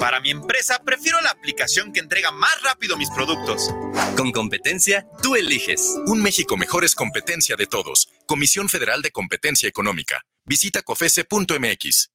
Para mi empresa, prefiero la aplicación que entrega más rápido mis productos. Con competencia, tú eliges. Un México mejor es competencia de todos. Comisión Federal de Competencia Económica. Visita cofese.mx.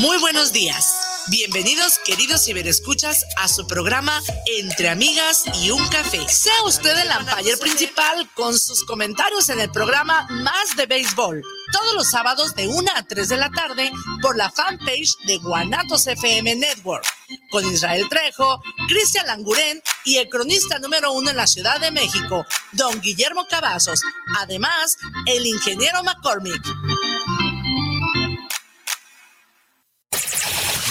Muy buenos días. Bienvenidos, queridos ciberescuchas, a su programa Entre Amigas y un Café. Sea usted el ampayer principal con sus comentarios en el programa Más de Béisbol, todos los sábados de 1 a 3 de la tarde por la fanpage de Guanatos FM Network, con Israel Trejo, Cristian Languren y el cronista número uno en la Ciudad de México, don Guillermo Cavazos. Además, el ingeniero McCormick.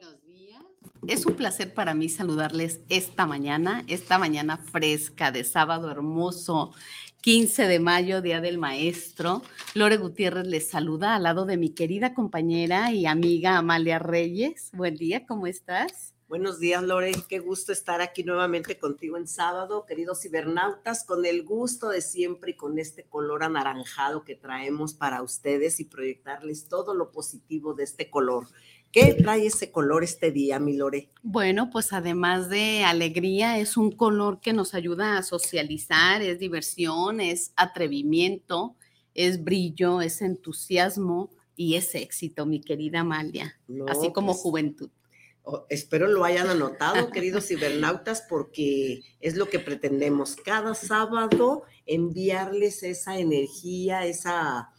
Buenos días. Es un placer para mí saludarles esta mañana, esta mañana fresca de sábado hermoso, 15 de mayo, Día del Maestro. Lore Gutiérrez les saluda al lado de mi querida compañera y amiga Amalia Reyes. Buen día, ¿cómo estás? Buenos días, Lore. Qué gusto estar aquí nuevamente contigo en sábado, queridos cibernautas, con el gusto de siempre y con este color anaranjado que traemos para ustedes y proyectarles todo lo positivo de este color. ¿Qué trae ese color este día, mi Lore? Bueno, pues además de alegría, es un color que nos ayuda a socializar, es diversión, es atrevimiento, es brillo, es entusiasmo y es éxito, mi querida Amalia, No, así como pues, juventud. Oh, espero lo hayan anotado, queridos cibernautas, porque es lo que pretendemos cada sábado enviarles esa energía, esa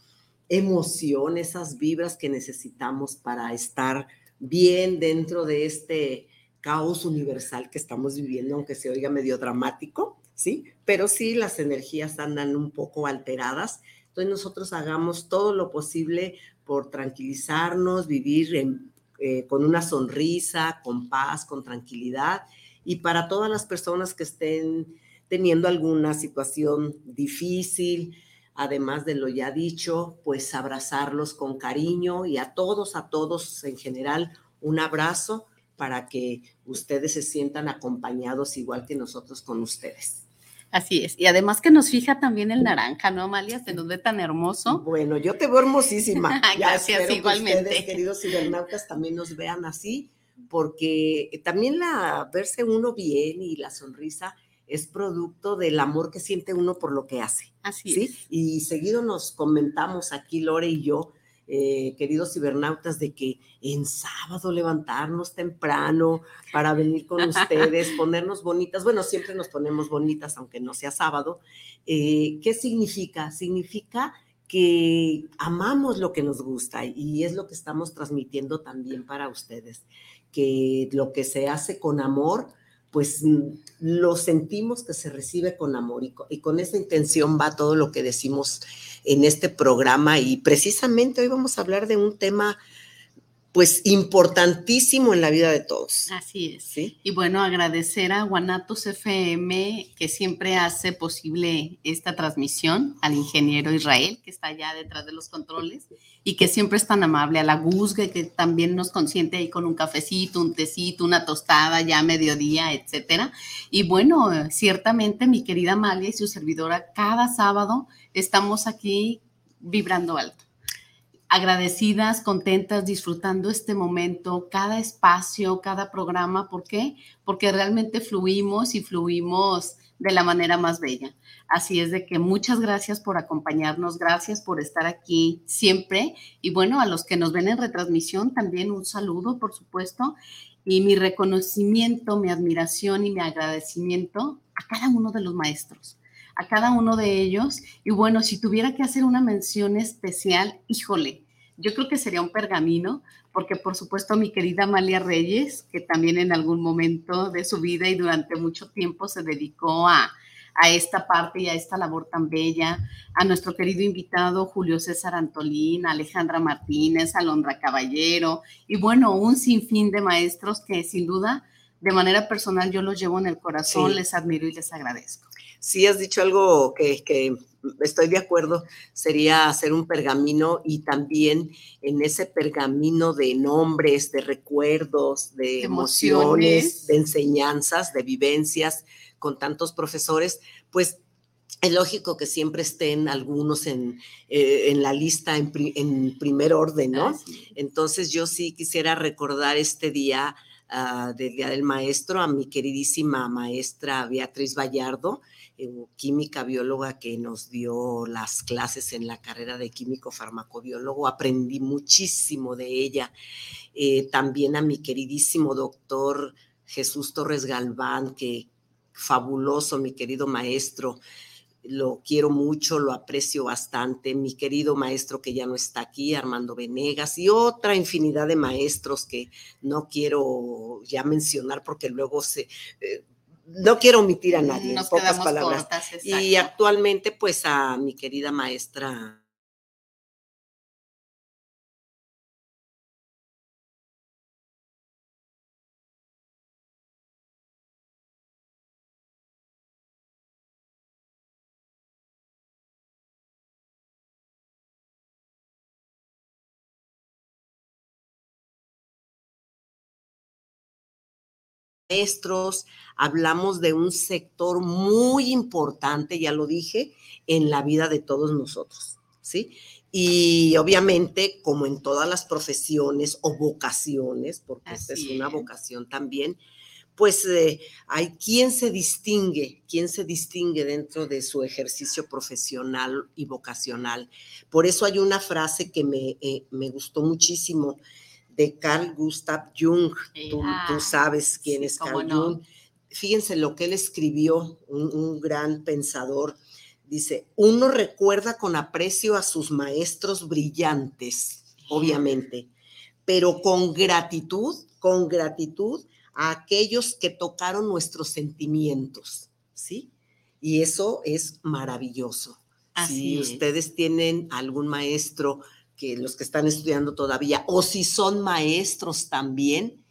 emoción, esas vibras que necesitamos para estar bien dentro de este caos universal que estamos viviendo, aunque se oiga medio dramático, ¿sí? Pero sí, las energías andan un poco alteradas. Entonces nosotros hagamos todo lo posible por tranquilizarnos, vivir eh, con una sonrisa, con paz, con tranquilidad. Y para todas las personas que estén teniendo alguna situación difícil, además de lo ya dicho, pues abrazarlos con cariño y a todos, a todos en general, un abrazo para que ustedes se sientan acompañados igual que nosotros con ustedes. Así es. Y además que nos fija también el naranja, ¿no, Amalia? Se nos ve tan hermoso. Bueno, yo te veo hermosísima. Ya Gracias, espero que igualmente. ustedes, queridos cibernautas, también nos vean así, porque también la verse uno bien y la sonrisa es producto del amor que siente uno por lo que hace. Así ¿sí? es. Y seguido nos comentamos aquí, Lore y yo, eh, queridos cibernautas, de que en sábado levantarnos temprano para venir con ustedes, ponernos bonitas. Bueno, siempre nos ponemos bonitas, aunque no sea sábado. Eh, ¿Qué significa? Significa que amamos lo que nos gusta y es lo que estamos transmitiendo también para ustedes, que lo que se hace con amor, pues mm, lo sentimos que se recibe con amor y co- y con, esa intención va todo lo que decimos en este programa y precisamente hoy vamos a hablar de un tema pues importantísimo en la vida de todos. Así es. ¿sí? Y bueno, agradecer a Guanatos FM que siempre hace posible esta transmisión, al ingeniero Israel que está allá detrás de los controles y que siempre es tan amable, a la Guzgue que también nos consiente ahí con un cafecito, un tecito, una tostada ya a mediodía, etcétera. Y bueno, ciertamente mi querida Amalia y su servidora cada sábado estamos aquí vibrando alto. Agradecidas, contentas, disfrutando este momento, cada espacio, cada programa. ¿Por qué? Porque realmente fluimos y fluimos de la manera más bella. Así es de que muchas gracias por acompañarnos, gracias por estar aquí siempre. Y bueno, a los que nos ven en retransmisión, también un saludo, por supuesto, y mi reconocimiento, mi admiración y mi agradecimiento a cada uno de los maestros a cada uno de ellos. Y bueno, si tuviera que hacer una mención especial, híjole, yo creo que sería un pergamino, porque por supuesto mi querida Amalia Reyes, que también en algún momento de su vida y durante mucho tiempo se dedicó a, a esta parte y a esta labor tan bella, a nuestro querido invitado Julio César Antolín, Alejandra Martínez, Alondra Caballero, y bueno, un sinfín de maestros que sin duda, de manera personal, yo los llevo en el corazón, les admiro y les agradezco sí has dicho algo que, que estoy de acuerdo, sería hacer un pergamino y también en ese pergamino de nombres, de recuerdos, de emociones, de enseñanzas, de vivencias con tantos profesores, pues es lógico que siempre estén algunos en, eh, en la lista en, primer orden, ¿no? Entonces yo sí quisiera recordar este día uh, del Día del Maestro a mi queridísima maestra Beatriz Vallardo, química bióloga que nos dio las clases en la carrera de químico farmacobiólogo. Aprendí muchísimo de ella. Eh, también a mi queridísimo doctor Jesús Torres Galván, que fabuloso, mi querido maestro lo quiero mucho, lo aprecio bastante, mi querido maestro que ya no está aquí, Armando Venegas, y otra infinidad de maestros que no quiero ya mencionar porque luego se, eh, no quiero omitir a nadie, en pocas palabras. y actualmente, pues a mi querida maestra maestros, hablamos de un sector muy importante, ya lo dije, en la vida de todos nosotros, ¿sí? Y obviamente, como en todas las profesiones o vocaciones, porque esta es una vocación también, pues eh, hay quien se distingue, quien se distingue dentro de su ejercicio profesional y vocacional. Por eso hay una frase que me, eh, me gustó muchísimo de Carl Gustav Jung. Tú, sabes quién es Carl Jung. Fíjense lo que él escribió, un, gran pensador. Dice, uno recuerda con aprecio a sus maestros brillantes, obviamente, pero con gratitud, con gratitud a aquellos que tocaron nuestros sentimientos, ¿sí? Y eso es maravilloso. si ustedes tienen algún maestro que los que están estudiando todavía, o si son maestros también,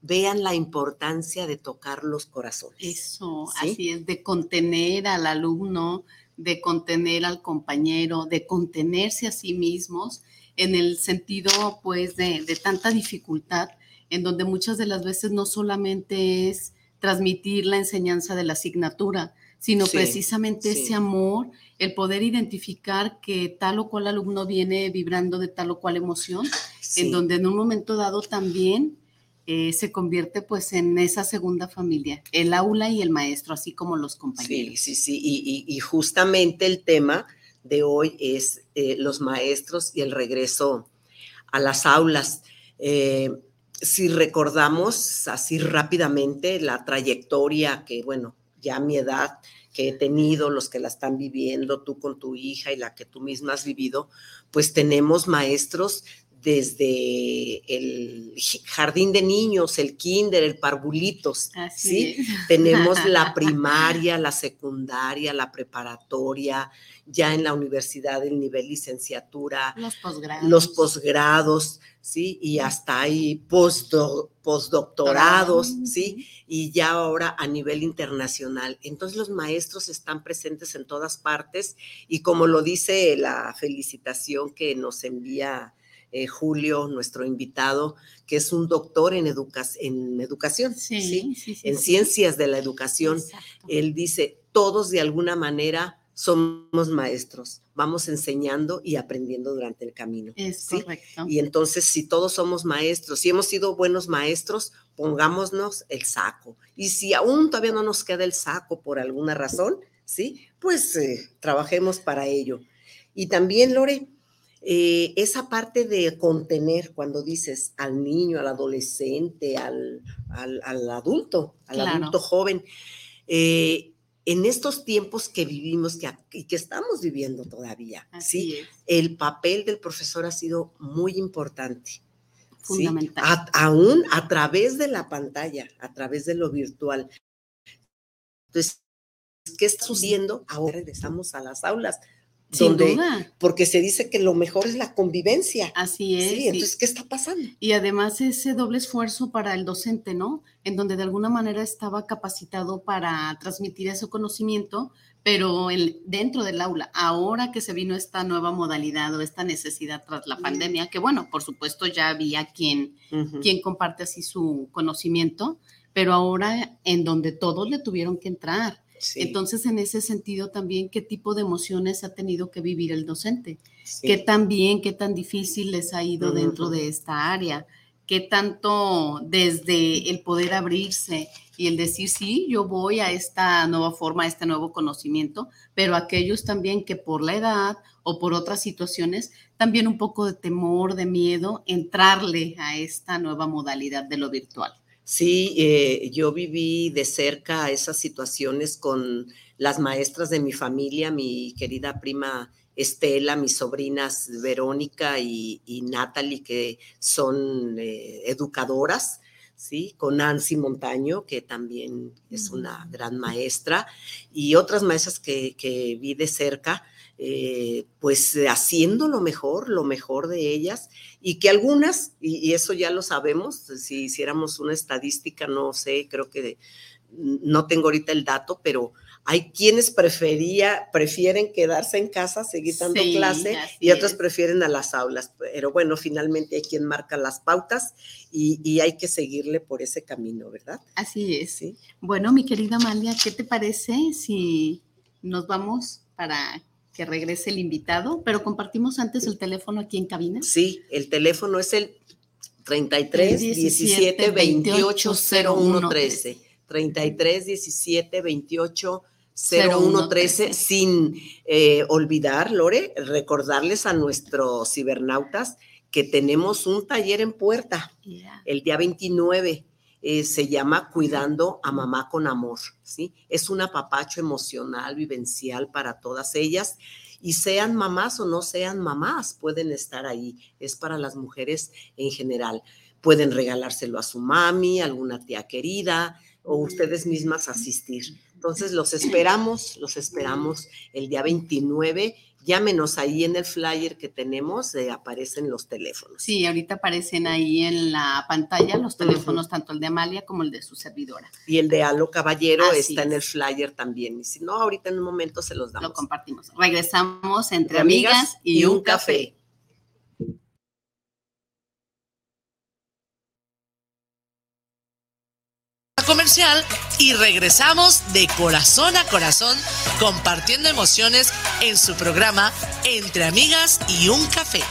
vean la importancia de tocar los corazones. Eso, así es, de contener al alumno, de contener al compañero, de contenerse a sí mismos en el sentido, pues, de, de tanta dificultad, en donde muchas de las veces no solamente es transmitir la enseñanza de la asignatura, sino precisamente ese amor, el poder identificar que tal o cual alumno viene vibrando de tal o cual emoción, en donde en un momento dado también eh, se convierte pues en esa segunda familia, el aula y el maestro, así como los compañeros. Sí, sí, sí, y, justamente el tema de hoy es eh, los maestros y el regreso a las aulas. Eh, si recordamos así rápidamente la trayectoria que, bueno, ya mi edad que he tenido, los que la están viviendo, tú con tu hija y la que tú misma has vivido, pues tenemos maestros desde el jardín de niños, el kinder, el parvulitos, ¿sí? Tenemos la primaria, la secundaria, la preparatoria, ya en la universidad el nivel licenciatura, los posgrados, los posgrados ¿sí? Y hasta hay postdoctorados, ¿sí? Y ya ahora a nivel internacional. Entonces los maestros están presentes en todas partes y como lo dice la felicitación que nos envía eh, Julio, nuestro invitado, que es un doctor en, en educación, ¿sí? en ciencias de la educación. Él dice, todos de alguna manera somos maestros, vamos enseñando y aprendiendo durante el camino. Es correcto. Y entonces, si todos somos maestros, si hemos sido buenos maestros, pongámonos el saco. Y si aún todavía no nos queda el saco por alguna razón, ¿sí? Pues eh, trabajemos para ello. Y también, Lore, eh, esa parte de contener cuando dices al niño, al adolescente, al, al, adulto, al adulto joven, eh, en estos tiempos que vivimos que, y que estamos viviendo todavía, ¿sí? El papel del profesor ha sido muy importante. Fundamental. aún a través de la pantalla, a través de lo virtual. Entonces, ¿qué está sucediendo? Ahora regresamos a las aulas. Sin duda. Porque se dice que lo mejor es la convivencia. Así es. Sí, entonces, ¿qué está pasando? Y además ese doble esfuerzo para el docente, ¿no? En donde de alguna manera estaba capacitado para transmitir ese conocimiento, pero el, dentro del aula, ahora que se vino esta nueva modalidad o esta necesidad tras la pandemia, que bueno, por supuesto ya había quien, quien comparte así su conocimiento, pero ahora en donde todos le tuvieron que entrar entonces, en ese sentido también, ¿qué tipo de emociones ha tenido que vivir el docente? ¿Qué tan bien, qué tan difícil les ha ido dentro de esta área? ¿Qué tanto desde el poder abrirse y el decir, sí, yo voy a esta nueva forma, a este nuevo conocimiento, pero aquellos también que por la edad o por otras situaciones, también un poco de temor, de miedo, entrarle a esta nueva modalidad de lo virtual? Sí, eh, yo viví de cerca esas situaciones con las maestras de mi familia, mi querida prima Estela, mis sobrinas Verónica y, Natalie, que son eh, educadoras, ¿sí? Con Nancy Montaño, que también es una gran maestra, y otras maestras que, que vi de cerca. Eh, pues haciendo lo mejor, lo mejor de ellas, y que algunas, y, eso ya lo sabemos, si hiciéramos una estadística, no sé, creo que no tengo ahorita el dato, pero hay quienes prefería, prefieren quedarse en casa, seguir dando clase, y otras prefieren a las aulas. Pero bueno, finalmente hay quien marca las pautas y, y, hay que seguirle por ese camino, ¿verdad? Así es. ¿Sí? Bueno, mi querida Amalia, ¿qué te parece si nos vamos para que regrese el invitado, pero compartimos antes el teléfono aquí en cabina. Sí, el teléfono es el 33 17 28 01 13. 33 17 28 01 13, sin eh, olvidar, Lore, recordarles a nuestros cibernautas que tenemos un taller en puerta el día 29. Eh, se llama Cuidando a Mamá con Amor, ¿sí? Es un apapacho emocional, vivencial para todas ellas y sean mamás o no sean mamás, pueden estar ahí. Es para las mujeres en general. Pueden regalárselo a su mami, alguna tía querida o ustedes mismas asistir. Entonces los esperamos, los esperamos el día 29 llámenos ahí en el flyer que tenemos, eh, aparecen los teléfonos. Sí, ahorita aparecen ahí en la pantalla los teléfonos, tanto el de Amalia como el de su servidora. Y el de Alo Caballero está en el flyer también. Y si no, ahorita en un momento se los damos. Lo compartimos. Regresamos entre amigas, y, un café. Comercial y regresamos de corazón a corazón compartiendo emociones en su programa Entre Amigas y un Café.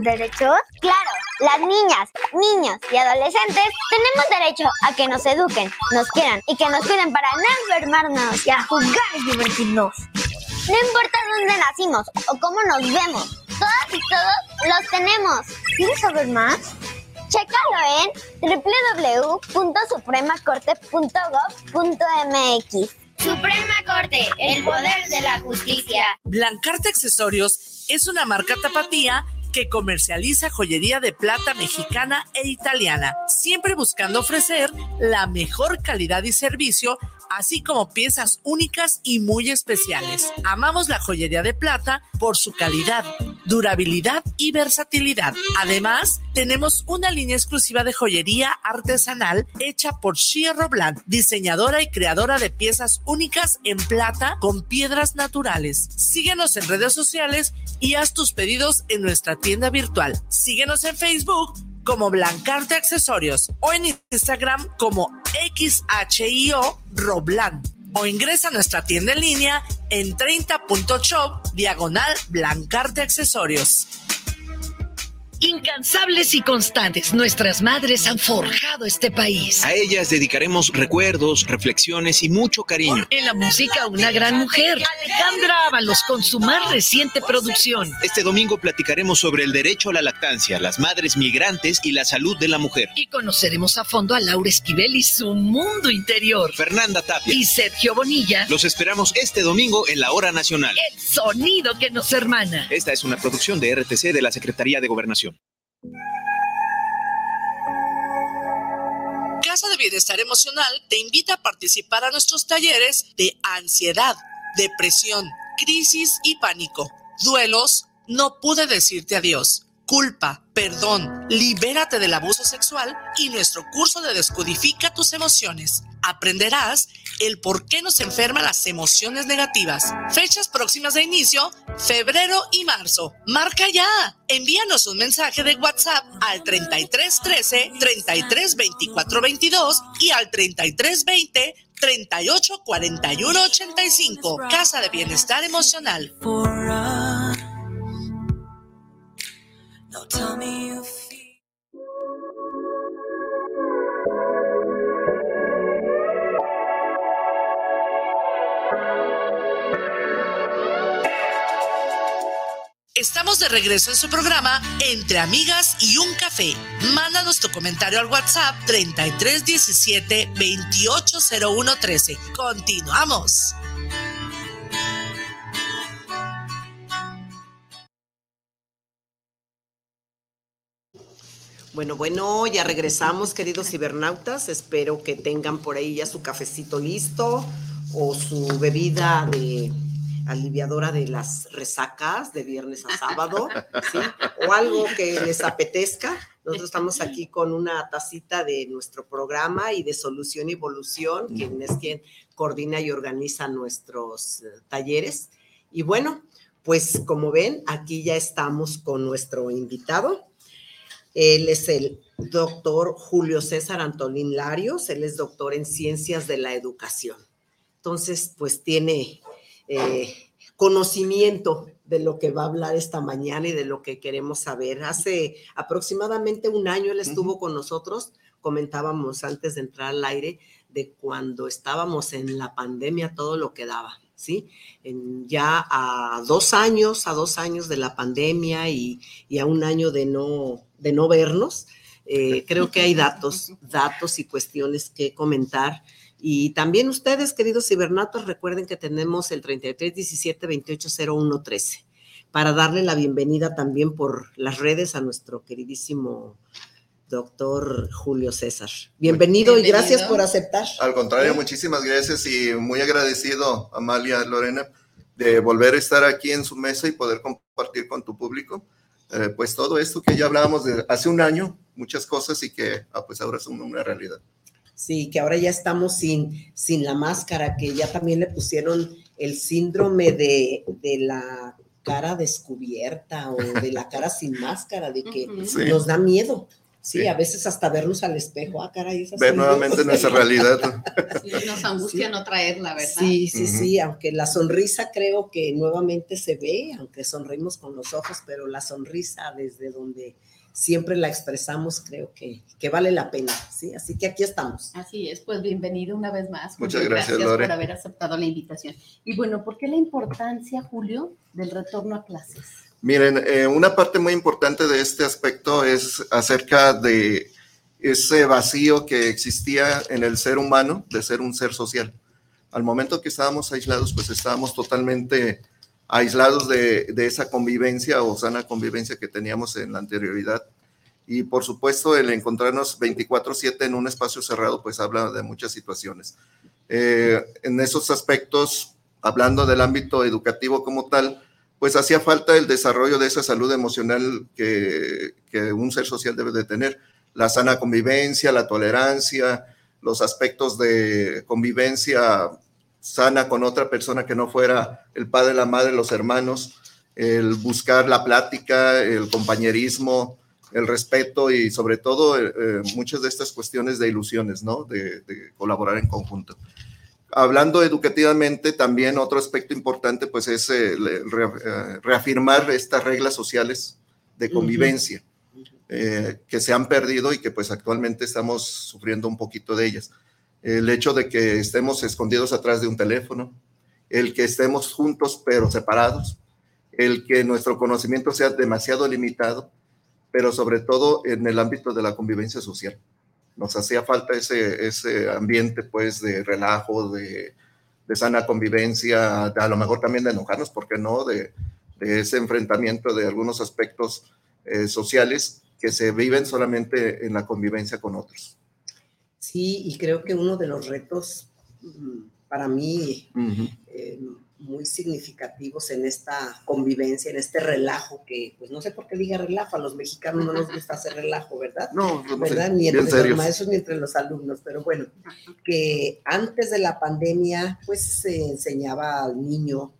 Nuestros derechos? Claro, Las niñas, niños y adolescentes tenemos derecho a que nos eduquen, nos quieran y que nos cuiden para no enfermarnos y a jugar y divertirnos. No importa dónde nacimos o cómo nos vemos, todas y todos los tenemos. ¿Quieres saber más? Chécalo en www.supremacorte.gov.mx. Suprema Corte, el poder de la justicia. Blancarte Accesorios es una marca tapatía que comercializa joyería de plata mexicana e italiana, siempre buscando ofrecer la mejor calidad y servicio así como piezas únicas y muy especiales. Amamos la joyería de plata por su calidad, durabilidad y versatilidad. Además, tenemos una línea exclusiva de joyería artesanal hecha por Shia Robland, diseñadora y creadora de piezas únicas en plata con piedras naturales. Síguenos en redes sociales y haz tus pedidos en nuestra tienda virtual. Síguenos en Facebook como Blancarte Accesorios o en Instagram como XHIO Roblan o ingresa a nuestra tienda en línea en 30.shop diagonal Blancarte Accesorios. Incansables y constantes, nuestras madres han forjado este país. A ellas dedicaremos recuerdos, reflexiones y mucho cariño. En la música, una gran mujer, Alejandra Ábalos, con su más reciente producción. Este domingo platicaremos sobre el derecho a la lactancia, las madres migrantes y la salud de la mujer. Y conoceremos a fondo a Laura Esquivel y su mundo interior. Fernanda Tapia. Y Sergio Bonilla. Los esperamos este domingo en la Hora Nacional. El sonido que nos hermana. Esta es una producción de RTC de la Secretaría de Gobernación. Casa de Bienestar Emocional te invita a participar a nuestros talleres de ansiedad, depresión, crisis y pánico, duelos, no pude decirte adiós, culpa, perdón, libérate del abuso sexual y nuestro curso de Descodifica tus emociones. Aprenderás el por qué nos enferman las emociones negativas. Fechas próximas de inicio, febrero y marzo. Marca ya. Envíanos un mensaje de WhatsApp al 33 13 33 24 22 y al 33 20 38 41 85. Casa de Bienestar Emocional. Estamos de regreso en su programa Entre Amigas y un Café. Mándanos tu comentario al WhatsApp 3317 280113. Continuamos. Bueno, bueno, ya regresamos, queridos cibernautas. Espero que tengan por ahí ya su cafecito listo o su bebida de aliviadora de las resacas de viernes a sábado, ¿sí? O algo que les apetezca. Nosotros estamos aquí con una tacita de nuestro programa y de Solución y Evolución, quien es quien coordina y organiza nuestros eh, talleres. Y bueno, pues como ven, aquí ya estamos con nuestro invitado. Él es el doctor Julio César Antolín Larios, él es doctor en ciencias de la educación. Entonces, pues tiene eh, conocimiento de lo que va a hablar esta mañana y de lo que queremos saber. Hace aproximadamente un año él estuvo con nosotros, comentábamos antes de entrar al aire, de cuando estábamos en la pandemia, todo lo que daba. ¿sí? En ya a dos años, a dos años de la pandemia y, y a un año de no, de no vernos, eh, creo que hay datos, datos y cuestiones que comentar. Y también ustedes, queridos cibernatos, recuerden que tenemos el 33 17 28 01 13 para darle la bienvenida también por las redes a nuestro queridísimo doctor Julio César. Bienvenido, y gracias por aceptar. Al contrario, muchísimas gracias y muy agradecido, Amalia Lorena, de volver a estar aquí en su mesa y poder compartir con tu público, eh, pues todo esto que ya hablábamos de hace un año, muchas cosas y que ah, pues ahora son una realidad. Sí, que ahora ya estamos sin, sin la máscara, que ya también le pusieron el síndrome de, de la cara descubierta o de la cara sin máscara, de que Sí. nos da miedo. Sí, a veces hasta vernos al espejo, ah, caray, esa Ver nuevamente nuestra realidad. Sí, nos angustia no traerla, ¿verdad? Sí, sí, sí, aunque la sonrisa creo que nuevamente se ve, aunque sonreímos con los ojos, pero la sonrisa desde donde siempre la expresamos creo que, que vale la pena, ¿sí? Así que aquí estamos. Así es, pues bienvenido una vez más. Julio. Muchas gracias, Lore. por haber aceptado la invitación. Y bueno, ¿por qué la importancia, Julio, del retorno a clases? Miren, eh, una parte muy importante de este aspecto es acerca de ese vacío que existía en el ser humano de ser un ser social. Al momento que estábamos aislados, pues estábamos totalmente aislados de, esa convivencia o sana convivencia que teníamos en la anterioridad. Y por supuesto, el encontrarnos 24/7 en un espacio cerrado, pues habla de muchas situaciones. Eh, en esos aspectos, hablando del ámbito educativo como tal, pues hacía falta el desarrollo de esa salud emocional que, que un ser social debe de tener. La sana convivencia, la tolerancia, los aspectos de convivencia sana con otra persona que no fuera el padre, la madre, los hermanos, el buscar la plática, el compañerismo, el respeto y sobre todo eh, eh, muchas de estas cuestiones de ilusiones, ¿no? De, de colaborar en conjunto. Hablando educativamente, también otro aspecto importante pues es eh, re- reafirmar estas reglas sociales de convivencia eh, que se han perdido y que pues actualmente estamos sufriendo un poquito de ellas. El hecho de que estemos escondidos atrás de un teléfono, el que estemos juntos pero separados, el que nuestro conocimiento sea demasiado limitado, pero sobre todo en el ámbito de la convivencia social. Nos hacía falta ese, ese ambiente pues de relajo, de, de sana convivencia, a lo mejor también de enojarnos, ¿por qué no? De, de ese enfrentamiento de algunos aspectos eh, sociales que se viven solamente en la convivencia con otros. Sí, y creo que uno de los retos mm, para mí eh, muy significativos en esta convivencia, en este relajo, que pues no sé por qué diga relajo, a los mexicanos no nos gusta hacer relajo, ¿verdad? No, no sé, ¿verdad? Ni bien entre los serios. maestros ni entre los alumnos, pero bueno, que antes de la pandemia pues se enseñaba al niño,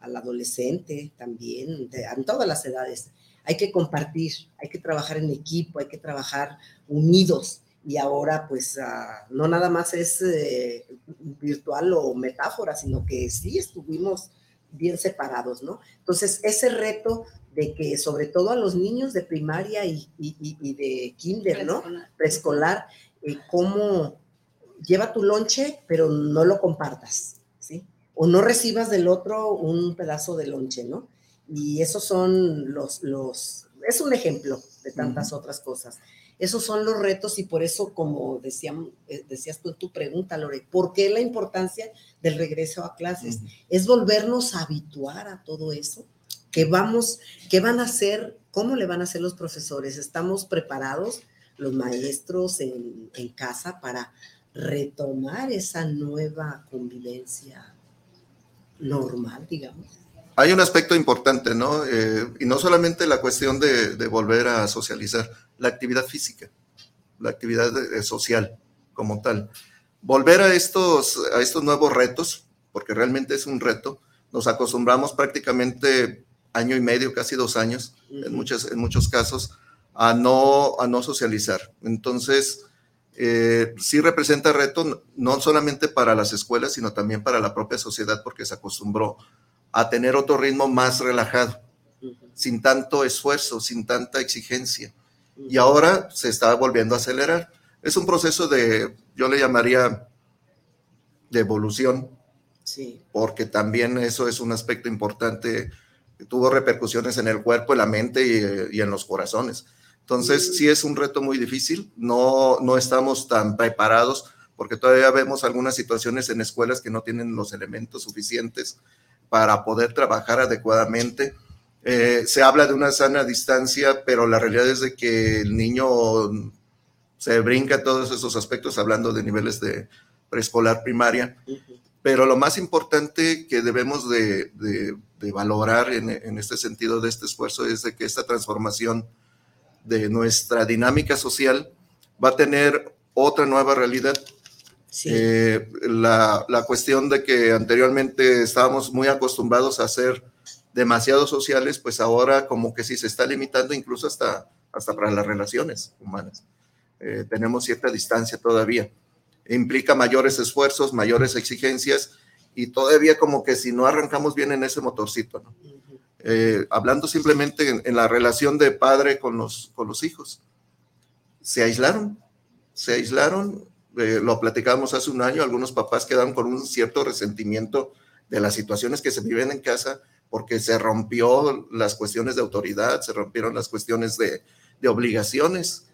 al adolescente también, de- en todas las edades, hay que compartir, hay que trabajar en equipo, hay que trabajar unidos. Y ahora, pues, ah, no nada más es eh, virtual o metáfora, sino que sí estuvimos bien separados, ¿no? Entonces, ese reto de que sobre todo a los niños de primaria y, y- de kinder, ¿no? Preescolar. Preescolar, eh, cómo lleva tu lonche, pero no lo compartas, ¿sí? O no recibas del otro un pedazo de lonche, ¿no? Y esos son los, los, es un ejemplo de tantas otras cosas. Esos son los retos y por eso, como decíamos, eh, decías tú en tu pregunta, Lore, ¿por qué la importancia del regreso a clases? Es volvernos a habituar a todo eso. ¿Qué vamos, qué van a hacer? ¿Cómo le van a hacer los profesores? ¿Estamos preparados, los maestros en, en casa, para retomar esa nueva convivencia normal, digamos? Hay un aspecto importante, ¿no? Eh, y no solamente la cuestión de, de volver a socializar, la actividad física, la actividad eh, social como tal. Volver a estos, a estos nuevos retos, porque realmente es un reto, nos acostumbramos prácticamente año y medio, casi dos años, en, muchas, en muchos casos, a no, a no socializar. Entonces, eh, sí representa reto no solamente para las escuelas, sino también para la propia sociedad, porque se acostumbró a tener otro ritmo más relajado, sin tanto esfuerzo, sin tanta exigencia. Y ahora se está volviendo a acelerar. Es un proceso de, yo le llamaría, de evolución, Sí. porque también eso es un aspecto importante que tuvo repercusiones en el cuerpo, en la mente y, y en los corazones. Entonces, sí es un reto muy difícil, no, no estamos tan preparados porque todavía vemos algunas situaciones en escuelas que no tienen los elementos suficientes para poder trabajar adecuadamente. Eh, se habla de una sana distancia, pero la realidad es de que el niño se brinca todos esos aspectos hablando de niveles de preescolar, primaria. Pero lo más importante que debemos de, de- de valorar en, en este sentido de este esfuerzo es de que esta transformación de nuestra dinámica social va a tener otra nueva realidad. Eh, la, la cuestión de que anteriormente estábamos muy acostumbrados a ser demasiado sociales, pues ahora como que sí se está limitando incluso hasta hasta para las relaciones humanas. Eh, tenemos cierta distancia todavía. Implica mayores esfuerzos, mayores exigencias y todavía como que si no arrancamos bien en ese motorcito, ¿no? Eh, hablando simplemente en, la relación de padre con los, con los hijos. Se aislaron, se aislaron, eh, lo platicábamos hace un año, algunos papás quedaron con un cierto resentimiento de las situaciones que se viven en casa porque se rompió las cuestiones de autoridad, se rompieron las cuestiones de, de obligaciones.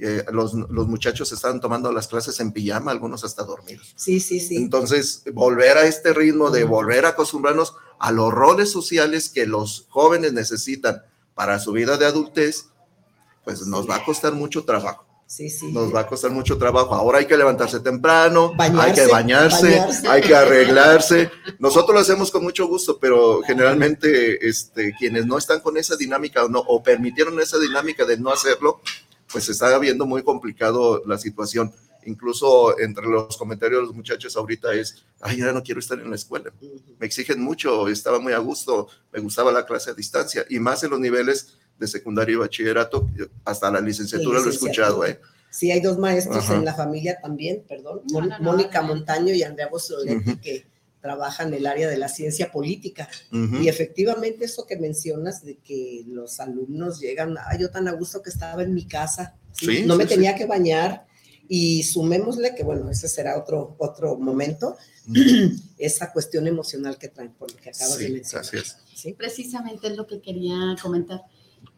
Eh, los, los, muchachos estaban tomando las clases en pijama, algunos hasta dormidos. Sí, sí, sí. Entonces, volver a este ritmo de volver a acostumbrarnos a los roles sociales que los jóvenes necesitan para su vida de adultez, pues nos va a costar mucho trabajo. Sí, sí. Nos va a costar mucho trabajo. Ahora hay que levantarse temprano, bañarse, hay que bañarse, bañarse, hay que arreglarse. Nosotros lo hacemos con mucho gusto, pero generalmente este, quienes no están con esa dinámica o, no, o permitieron esa dinámica de no hacerlo, pues está viendo muy complicado la situación. Incluso entre los comentarios de los muchachos ahorita es, ay, ya no quiero estar en la escuela. Me exigen mucho, estaba muy a gusto, me gustaba la clase a distancia y más en los niveles de secundario y bachillerato, hasta la licenciatura lo he escuchado. ¿eh? Sí, hay dos maestros Ajá. en la familia también, perdón, no, no, no, Mónica Montaño y Andrea Bosoletti, uh -huh. que trabajan en el área de la ciencia política. Uh -huh. Y efectivamente eso que mencionas de que los alumnos llegan, ah, yo tan a gusto que estaba en mi casa, ¿sí? Sí, no me sí, tenía que bañar, y sumémosle que, bueno, ese será otro, otro momento, esa cuestión emocional que traen, por lo que acabas de mencionar. ¿Sí? Precisamente es lo que quería comentar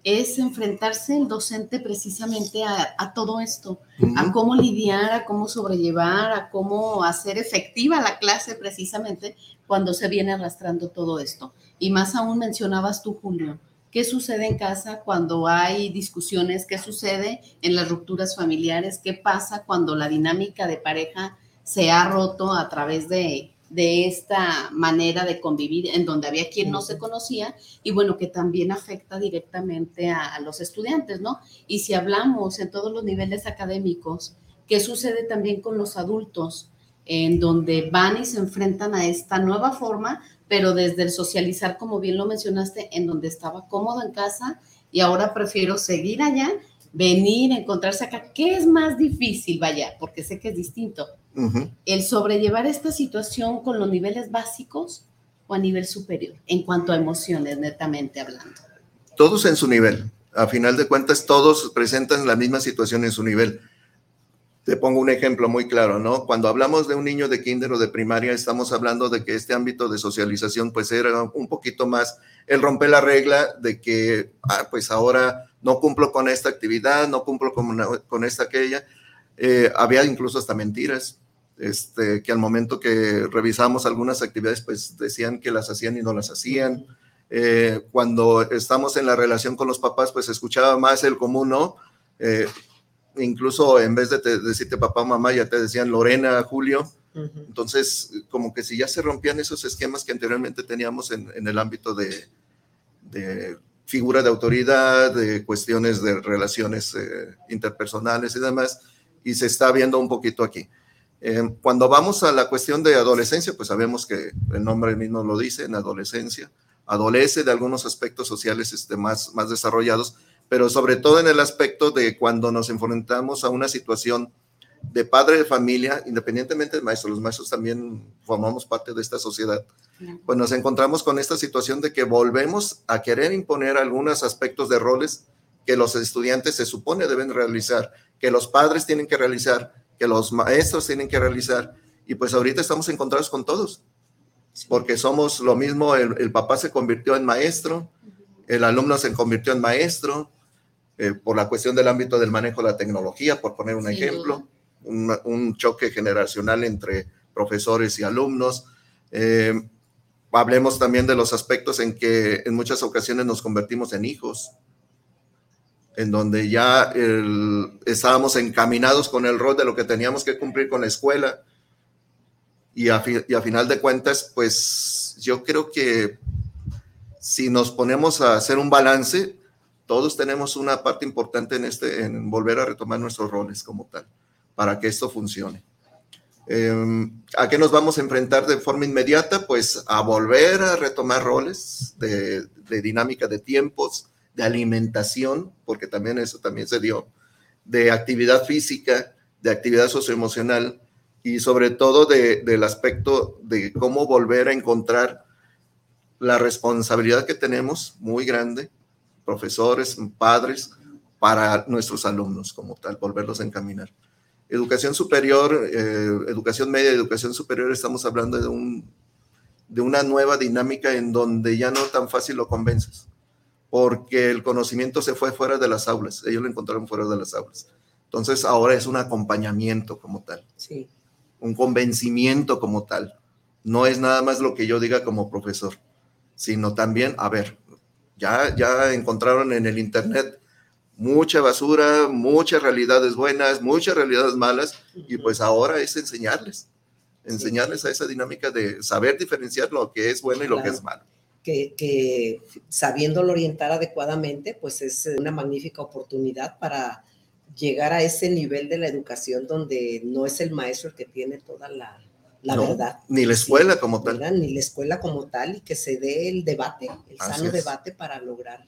es enfrentarse el docente precisamente a, a todo esto, uh -huh. a cómo lidiar, a cómo sobrellevar, a cómo hacer efectiva la clase precisamente cuando se viene arrastrando todo esto. Y más aún mencionabas tú, Julio, ¿qué sucede en casa cuando hay discusiones? ¿Qué sucede en las rupturas familiares? ¿Qué pasa cuando la dinámica de pareja se ha roto a través de de esta manera de convivir en donde había quien no se conocía y bueno, que también afecta directamente a, a, los estudiantes, ¿no? Y si hablamos en todos los niveles académicos, ¿qué sucede también con los adultos? En donde van y se enfrentan a esta nueva forma, pero desde el socializar, como bien lo mencionaste, en donde estaba cómodo en casa y ahora prefiero seguir allá, venir, encontrarse acá. ¿Qué es más difícil? Vaya, porque sé que es distinto Uh -huh. el sobrellevar esta situación con los niveles básicos o a nivel superior, en cuanto a emociones, netamente hablando. Todos en su nivel. A final de cuentas, todos presentan la misma situación en su nivel. Te pongo un ejemplo muy claro, ¿no? Cuando hablamos de un niño de kinder o de primaria, estamos hablando de que este ámbito de socialización, pues era un poquito más el romper la regla de que, ah, pues ahora no cumplo con esta actividad, no cumplo con, con esta aquella. Eh, había incluso hasta mentiras este, que al momento que revisamos algunas actividades, pues decían que las hacían y no las hacían. Eh, cuando estamos en la relación con los papás, pues escuchaba más el común, ¿no? Eh, incluso en vez de te, decirte papá, mamá, ya te decían Lorena, Julio. Uh -huh. Entonces, como que si ya se rompían esos esquemas que anteriormente teníamos en, en el ámbito de, de, figura de autoridad, de cuestiones de relaciones eh, interpersonales y demás, y se está viendo un poquito aquí. Eh, cuando vamos a la cuestión de adolescencia, pues sabemos que el nombre mismo lo dice, en adolescencia, adolece de algunos aspectos sociales este, más, más desarrollados, pero sobre todo en el aspecto de cuando nos enfrentamos a una situación de padre de familia, independientemente del maestro, los maestros también formamos parte de esta sociedad, pues nos encontramos con esta situación de que volvemos a querer imponer algunos aspectos de roles que los estudiantes se supone deben realizar, que los padres tienen que realizar, que los maestros tienen que realizar. Y pues ahorita estamos encontrados con todos, porque somos lo mismo, el, el papá se convirtió en maestro, el alumno se convirtió en maestro, eh, por la cuestión del ámbito del manejo de la tecnología, por poner un sí, ejemplo, un, choque generacional entre profesores y alumnos. Eh, hablemos también de los aspectos en que en muchas ocasiones nos convertimos en hijos, en donde ya estábamos encaminados con el rol de lo que teníamos que cumplir con la escuela. Y a, y a, final de cuentas, pues yo creo que si nos ponemos a hacer un balance, todos tenemos una parte importante en, este, en volver a retomar nuestros roles como tal, para que esto funcione. Eh, ¿A qué nos vamos a enfrentar de forma inmediata? Pues a volver a retomar roles de, de dinámica de tiempos, de alimentación, porque también eso también se dio, de actividad física, de actividad socioemocional y sobre todo de, del aspecto de cómo volver a encontrar la responsabilidad que tenemos muy grande, profesores, padres, para nuestros alumnos como tal, volverlos a encaminar. Educación superior, eh, educación media educación superior, estamos hablando de, un, de una nueva dinámica en donde ya no tan fácil lo convences, porque el conocimiento se fue fuera de las aulas, ellos lo encontraron fuera de las aulas. Entonces ahora es un acompañamiento como tal, Sí. un convencimiento como tal. No es nada más lo que yo diga como profesor, sino también, a ver, ya, ya encontraron en el Internet mucha basura, muchas realidades buenas, muchas realidades malas, y pues ahora es enseñarles, enseñarles a esa dinámica de saber diferenciar lo que es bueno y lo que es malo. que, que sabiéndolo orientar adecuadamente, pues es una magnífica oportunidad para llegar a ese nivel de la educación donde no es el maestro el que tiene toda la, la No, verdad. Ni la escuela como tal. Ni la escuela como tal y que se dé el debate, el Así sano es. debate para lograr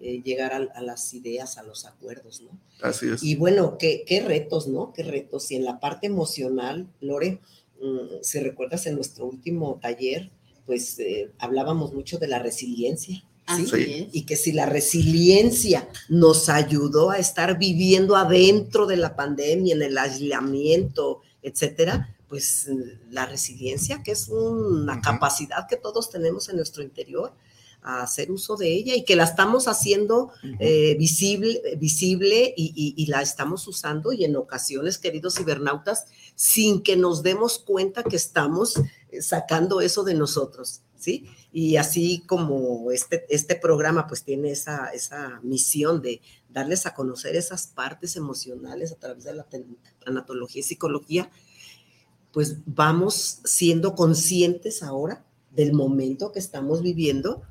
eh, llegar a, a las ideas, a los acuerdos, ¿no? Así es. Y bueno, qué, qué retos, ¿no? Qué retos. Y en la parte emocional, Lore, mm, si recuerdas en nuestro último taller, pues eh, hablábamos mucho de la resiliencia. ¿sí? Así Sí. es. Y que si la resiliencia nos ayudó a estar viviendo adentro de la pandemia, en el aislamiento, etcétera, pues eh, la resiliencia, que es una capacidad que todos tenemos en nuestro interior, a hacer uso de ella y que la estamos haciendo eh, visible, visible y, y- y la estamos usando y en ocasiones, queridos cibernautas, sin que nos demos cuenta que estamos eh, sacando eso de nosotros, ¿sí? Y así como este, este programa pues tiene esa, esa misión de darles a conocer esas partes emocionales a través de la tanatología y psicología, pues vamos siendo conscientes ahora del momento que estamos viviendo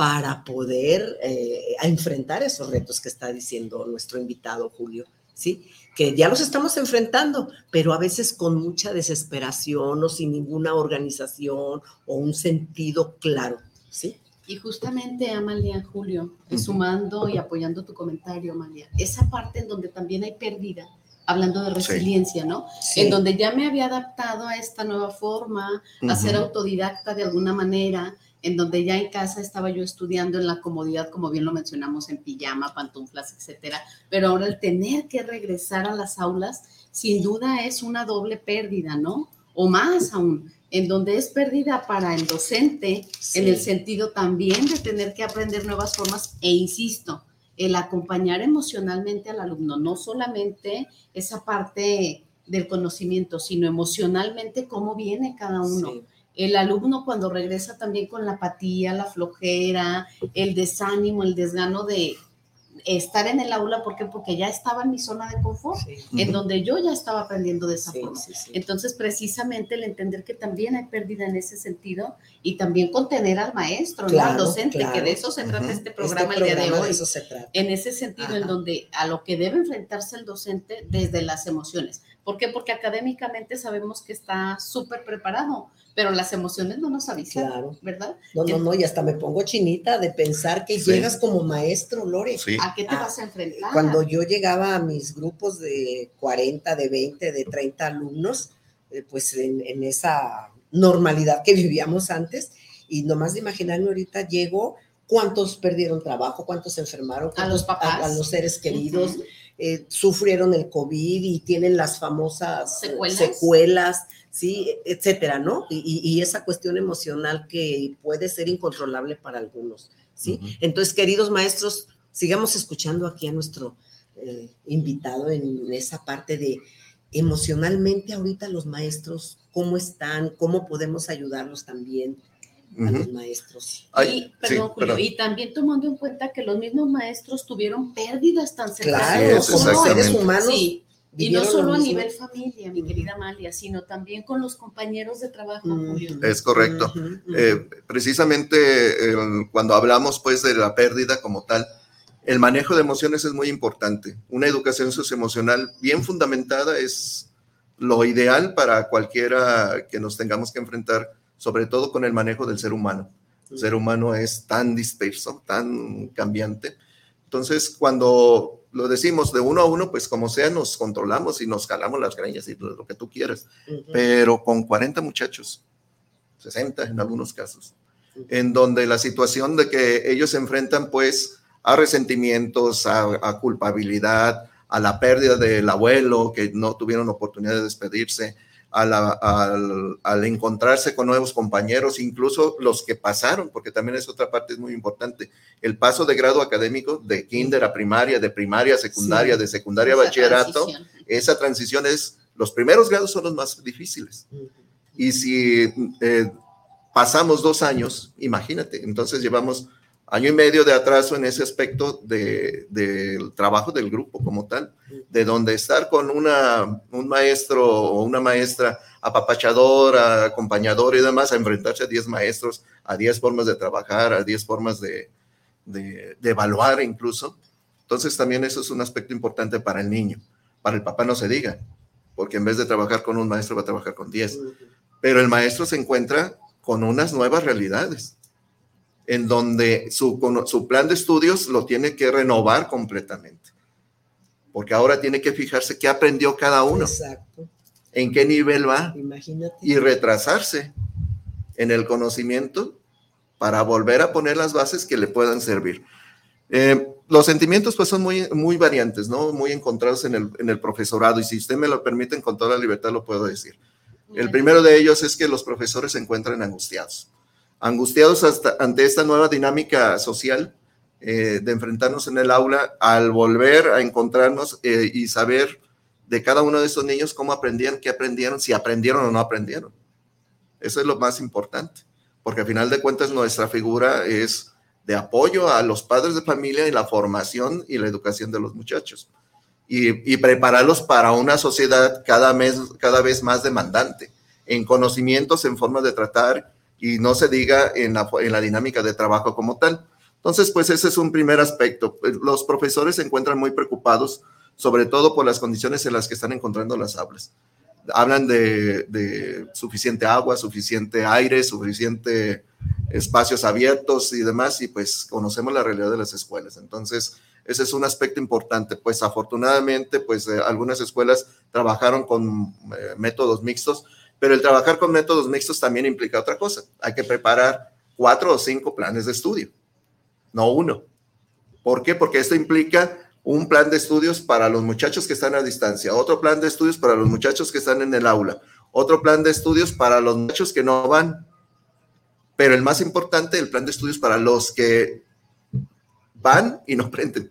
para poder eh, enfrentar esos retos que está diciendo nuestro invitado Julio, ¿sí? Que ya los estamos enfrentando, pero a veces con mucha desesperación o sin ninguna organización o un sentido claro, ¿sí? Y justamente, Amalia, Julio, sumando y apoyando tu comentario, Amalia, esa parte en donde también hay pérdida, hablando de Sí. resiliencia, ¿no? Sí. En donde ya me había adaptado a esta nueva forma, a ser autodidacta de alguna manera, en donde ya en casa estaba yo estudiando en la comodidad, como bien lo mencionamos, en pijama, pantuflas, etcétera, pero ahora el tener que regresar a las aulas, sin duda es una doble pérdida, ¿no? O más aún, en donde es pérdida para el docente, en el sentido también de tener que aprender nuevas formas, e insisto, el acompañar emocionalmente al alumno, no solamente esa parte del conocimiento, sino emocionalmente cómo viene cada uno. Sí. El alumno cuando regresa también con la apatía, la flojera, el desánimo, el desgano de estar en el aula, ¿por qué? Porque ya estaba en mi zona de confort, Sí. en donde yo ya estaba aprendiendo de esa Sí, forma. sí, sí. Entonces, precisamente el entender que también hay pérdida en ese sentido y también contener al maestro, al docente, claro. que de eso se trata este Este programa el día de hoy. eso se trata. En ese sentido, en donde a lo que debe enfrentarse el docente desde las emociones. ¿Por qué? Porque académicamente sabemos que está súper preparado, pero las emociones no nos avisan, Claro. ¿verdad? No, no, no, y hasta me pongo chinita de pensar que Sí. llegas como maestro, Lore. Sí. ¿A qué te Ah, vas a enfrentar? Cuando yo llegaba a mis grupos de 40, de 20, de 30 alumnos, eh, pues en, en esa normalidad que vivíamos antes, y nomás de imaginarme ahorita llego, cuántos perdieron trabajo, cuántos se enfermaron, A los cuántos- papás. a, a los seres queridos, eh, sufrieron el COVID y tienen las famosas ¿Secuelas? secuelas, sí, etcétera, ¿no? Y, esa cuestión emocional que puede ser incontrolable para algunos, ¿sí? Entonces, queridos maestros, sigamos escuchando aquí a nuestro eh, invitado en esa parte de emocionalmente ahorita los maestros, cómo están, cómo podemos ayudarlos también a los maestros. Ay, y, sí, perdón, Julio, perdón. y también tomando en cuenta que los mismos maestros tuvieron pérdidas tan cercanas. Claro, como seres humanos. Sí, y no lo solo a nivel familia, mi querida Amalia, sino también con los compañeros de trabajo. Julio. Es correcto. Eh, precisamente el- cuando hablamos pues de la pérdida como tal, el manejo de emociones es muy importante. Una educación socioemocional bien fundamentada es lo ideal para cualquiera que nos tengamos que enfrentar, sobre todo con el manejo del ser humano. El ser humano es tan disperso, tan cambiante, Entonces, cuando lo decimos de uno a uno, pues como sea, nos controlamos y nos calamos las greñas y lo que tú quieras. Pero con 40 muchachos, 60 en algunos casos, en donde la situación de que ellos se enfrentan pues a resentimientos, a, culpabilidad, a la pérdida del abuelo, que no tuvieron oportunidad de despedirse, al, al, encontrarse con nuevos compañeros, incluso los que pasaron, porque también es otra parte muy importante, el paso de grado académico de kinder a primaria, de primaria a secundaria, de secundaria a bachillerato, esa transición es, los primeros grados son los más difíciles. Y si eh, pasamos dos años, imagínate, entonces llevamos año y medio de atraso en ese aspecto del de, trabajo del grupo como tal, de donde estar con una, un maestro o una maestra apapachadora, acompañadora y demás, a enfrentarse a 10 maestros, a 10 formas de trabajar, a 10 formas de, de, de, evaluar incluso. Entonces también eso es un aspecto importante para el niño. Para el papá no se diga, porque en vez de trabajar con un maestro va a trabajar con 10. Pero el maestro se encuentra con unas nuevas realidades en donde su, su plan de estudios lo tiene que renovar completamente. Porque ahora tiene que fijarse qué aprendió cada uno. Exacto. En qué nivel va. Imagínate. Y retrasarse en el conocimiento para volver a poner las bases que le puedan servir. Eh, los sentimientos pues son muy, muy variantes, ¿no? Muy encontrados en el, en el profesorado y si usted me lo permite con toda la libertad lo puedo decir. El primero de ellos es que los profesores se encuentran angustiados angustiados ante esta nueva dinámica social eh, de enfrentarnos en el aula al volver a encontrarnos eh, y saber de cada uno de estos niños cómo aprendían, qué aprendieron, si aprendieron o no aprendieron. Eso es lo más importante, porque al final de cuentas nuestra figura es de apoyo a los padres de familia y la formación y la educación de los muchachos. Y, y prepararlos para una sociedad cada, mes, cada vez más demandante en conocimientos, en formas de tratar y no se diga en la, en la dinámica de trabajo como tal. Entonces, pues ese es un primer aspecto. Pues, los profesores se encuentran muy preocupados, sobre todo por las condiciones en las que están encontrando las aulas. Hablan de, suficiente agua, suficiente aire, suficiente espacios abiertos y demás, y pues conocemos la realidad de las escuelas. Entonces, ese es un aspecto importante. Pues afortunadamente, pues eh, algunas escuelas trabajaron con eh, métodos mixtos, pero el trabajar con métodos mixtos también implica otra cosa. Hay que preparar cuatro o cinco planes de estudio, no uno. ¿Por qué? Porque esto implica un plan de estudios para los muchachos que están a distancia, otro plan de estudios para los muchachos que están en el aula, otro plan de estudios para los muchachos que no van. Pero el más importante, el plan de estudios para los que van y no aprenden.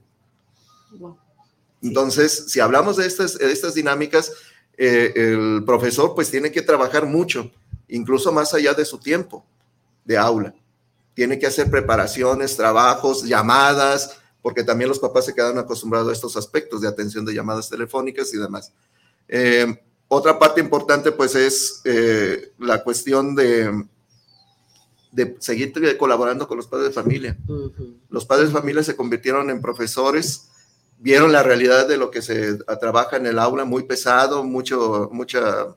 Entonces, si hablamos de estas, de estas dinámicas, eh, el profesor pues tiene que trabajar mucho, incluso más allá de su tiempo de aula. Tiene que hacer preparaciones, trabajos, llamadas, porque también los papás se quedan acostumbrados a estos aspectos de atención de llamadas telefónicas y demás. Eh, otra parte importante pues es eh, la cuestión de, de seguir colaborando con los padres de familia. Los padres de familia se convirtieron en profesores vieron la realidad de lo que se trabaja en el aula, muy pesado, mucho, mucha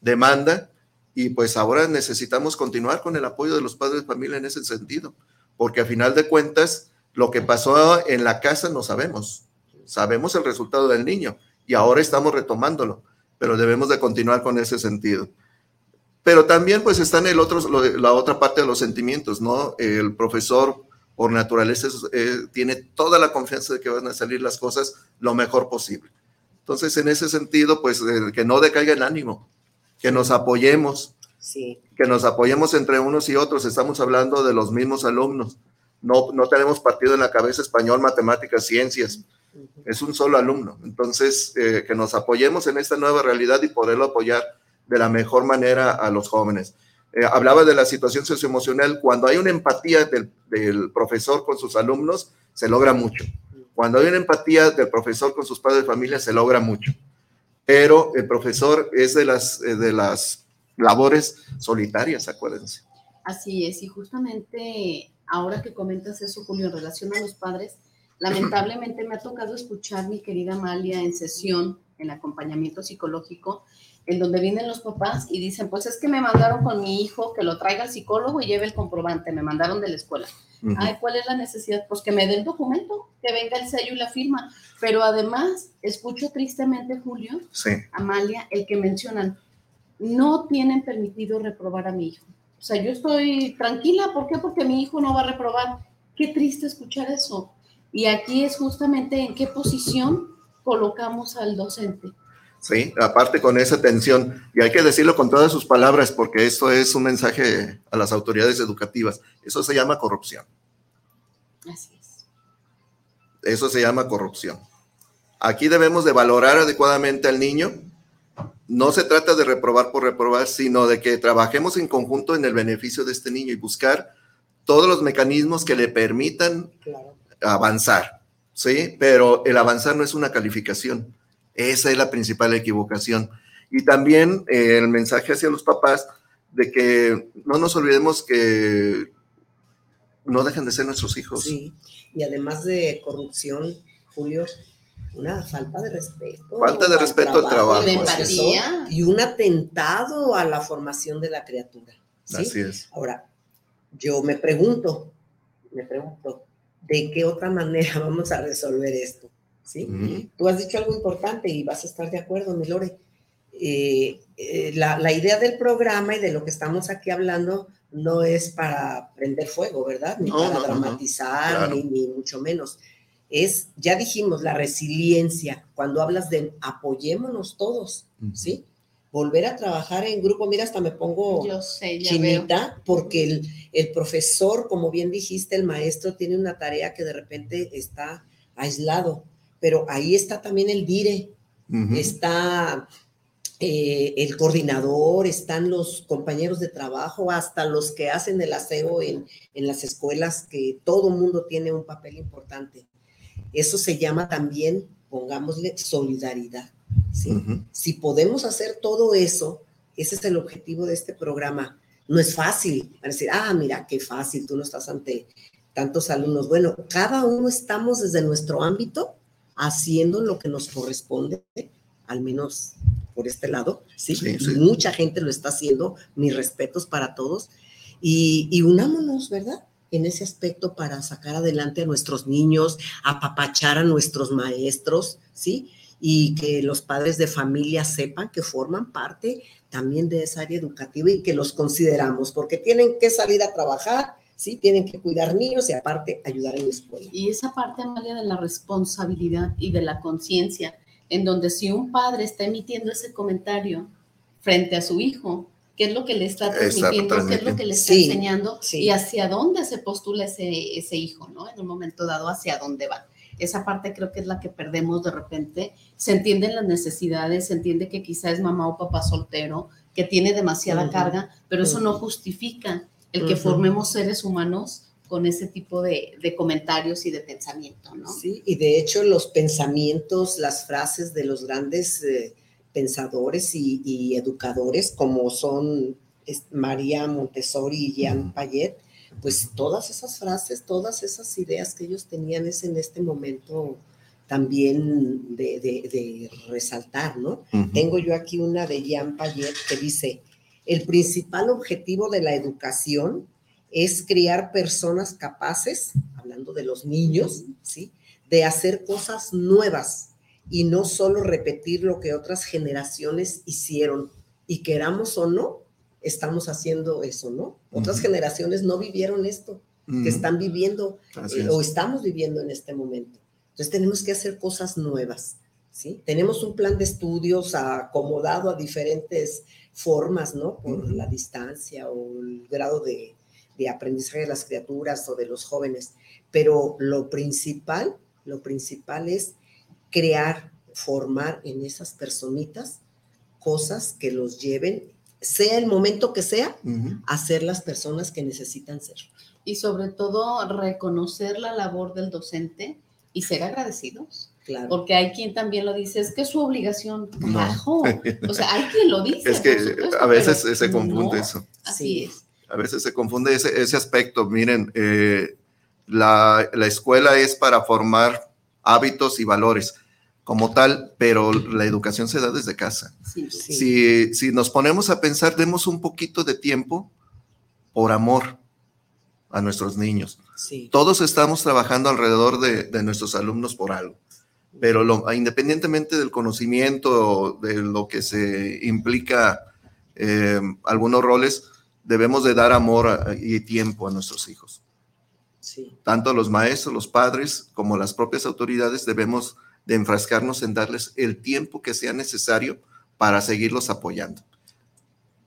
demanda, y pues ahora necesitamos continuar con el apoyo de los padres de familia en ese sentido, porque a final de cuentas, lo que pasó en la casa no sabemos, sabemos el resultado del niño, y ahora estamos retomándolo, pero debemos de continuar con ese sentido. Pero también pues está en el otro, la otra parte de los sentimientos, ¿no? El profesor por naturaleza eh, tiene toda la confianza de que van a salir las cosas lo mejor posible. Entonces, en ese sentido, pues eh, que no decaiga el ánimo, que nos apoyemos, que nos apoyemos entre unos y otros. Estamos hablando de los mismos alumnos. No, no tenemos partido en la cabeza español, matemáticas, ciencias. Es un solo alumno. Entonces, eh, que nos apoyemos en esta nueva realidad y poderlo apoyar de la mejor manera a los jóvenes. Eh, hablaba de la situación socioemocional, cuando hay una empatía del, profesor con sus alumnos, se logra mucho. Cuando hay una empatía del profesor con sus padres de familia, se logra mucho. Pero el profesor es de las, eh, de las labores solitarias, acuérdense. Así es, y justamente ahora que comentas eso, Julio, en relación a los padres, lamentablemente me ha tocado escuchar, mi querida Amalia, en sesión, en acompañamiento psicológico, en donde vienen los papás y dicen, pues es que me mandaron con mi hijo que lo traiga al psicólogo y lleve el comprobante, me mandaron de la escuela. Ay, ¿cuál es la necesidad? Pues que me dé el documento, que venga el sello y la firma. Pero además, escucho tristemente, Julio, Amalia, el que mencionan, no tienen permitido reprobar a mi hijo. O sea, yo estoy tranquila, ¿por qué? Porque mi hijo no va a reprobar. Qué triste escuchar eso. Y aquí es justamente en qué posición colocamos al docente. Sí, aparte con esa tensión, y hay que decirlo con todas sus palabras, porque esto es un mensaje a las autoridades educativas. Eso se llama corrupción. Así es. Eso se llama corrupción. Aquí debemos de valorar adecuadamente al niño. No se trata de reprobar por reprobar, sino de que trabajemos en conjunto en el beneficio de este niño y buscar todos los mecanismos que le permitan avanzar. Sí, pero el avanzar no es una calificación esa es la principal equivocación. Y también eh, el mensaje hacia los papás de que no nos olvidemos que no dejen de ser nuestros hijos. Sí, y además de corrupción, Julio, una falta de respeto. Falta de respeto al trabajo. y un atentado a la formación de la criatura. Así es. Ahora, yo me pregunto, me pregunto, ¿de qué otra manera vamos a resolver esto? ¿Sí? Tú has dicho algo importante y vas a estar de acuerdo, mi Lore. Eh, eh, la, idea del programa y de lo que estamos aquí hablando no es para prender fuego, ¿verdad? Ni para dramatizar, ni, mucho menos. Es, ya dijimos, la resiliencia. Cuando hablas de apoyémonos todos, ¿sí? Volver a trabajar en grupo. Mira, hasta me pongo chinita, porque el, el profesor, como bien dijiste, el maestro tiene una tarea que de repente está aislado pero ahí está también el DIRE, está eh, el coordinador, están los compañeros de trabajo, hasta los que hacen el aseo en, las escuelas, que todo mundo tiene un papel importante. Eso se llama también, pongámosle, solidaridad. Si podemos hacer todo eso, ese es el objetivo de este programa. No es fácil. Decir, ah, mira, qué fácil, tú no estás ante tantos alumnos. Bueno, cada uno estamos desde nuestro ámbito haciendo lo que nos corresponde, al menos por este lado, ¿sí? Mucha gente lo está haciendo, mis respetos para todos, y, unámonos, ¿verdad? En ese aspecto para sacar adelante a nuestros niños, apapachar a nuestros maestros, ¿sí? Y que los padres de familia sepan que forman parte también de esa área educativa y que los consideramos, porque tienen que salir a trabajar, ¿sí? Tienen que cuidar niños y aparte ayudar en la escuela. Y esa parte, Amalia, de la responsabilidad y de la conciencia, en donde si un padre está emitiendo ese comentario frente a su hijo, qué es lo que le está transmitiendo, qué es lo que le está enseñando y hacia dónde se postula ese, ese hijo, ¿no? En un momento dado, hacia dónde va. Esa parte creo que es la que perdemos de repente. Se entienden las necesidades, se entiende que quizá es mamá o papá soltero, que tiene demasiada carga, pero eso no justifica el que formemos seres humanos con ese tipo de, comentarios y de pensamiento, ¿no? Sí, y de hecho los pensamientos, las frases de los grandes eh, pensadores y, educadores como son María Montessori y Jean Payet, pues todas esas frases, todas esas ideas que ellos tenían es en este momento también de, resaltar, ¿no? Tengo yo aquí una de Jean Payet que dice, el principal objetivo de la educación es criar personas capaces, hablando de los niños, ¿sí? de hacer cosas nuevas y no solo repetir lo que otras generaciones hicieron. Y queramos o no, estamos haciendo eso, ¿no? Otras generaciones no vivieron esto que están viviendo eh, o estamos viviendo en este momento. Entonces tenemos que hacer cosas nuevas, ¿sí? Tenemos un plan de estudios acomodado a diferentes formas, ¿no? Por la distancia o el grado de, aprendizaje de las criaturas o de los jóvenes. Pero lo principal, lo principal es crear, formar en esas personitas cosas que los lleven, sea el momento que sea, a ser las personas que necesitan ser. Y sobre todo reconocer la labor del docente y ser agradecidos. Porque hay quien también lo dice, es que es su obligación. O sea, hay quien lo dice. Es que a veces se confunde eso. Así es. A veces se confunde ese, ese aspecto. Miren, eh, la, la, escuela es para formar hábitos y valores, como tal, pero la educación se da desde casa. Sí, sí. Si, si nos ponemos a pensar, demos un poquito de tiempo por amor a nuestros niños. Sí. Todos estamos trabajando alrededor de, de nuestros alumnos por algo, pero lo- independientemente del conocimiento, de lo que se implica eh, algunos roles, debemos de dar amor a- y tiempo a nuestros hijos. Sí. Tanto los maestros, los padres, como las propias autoridades debemos de enfrascarnos en darles el tiempo que sea necesario para seguirlos apoyando.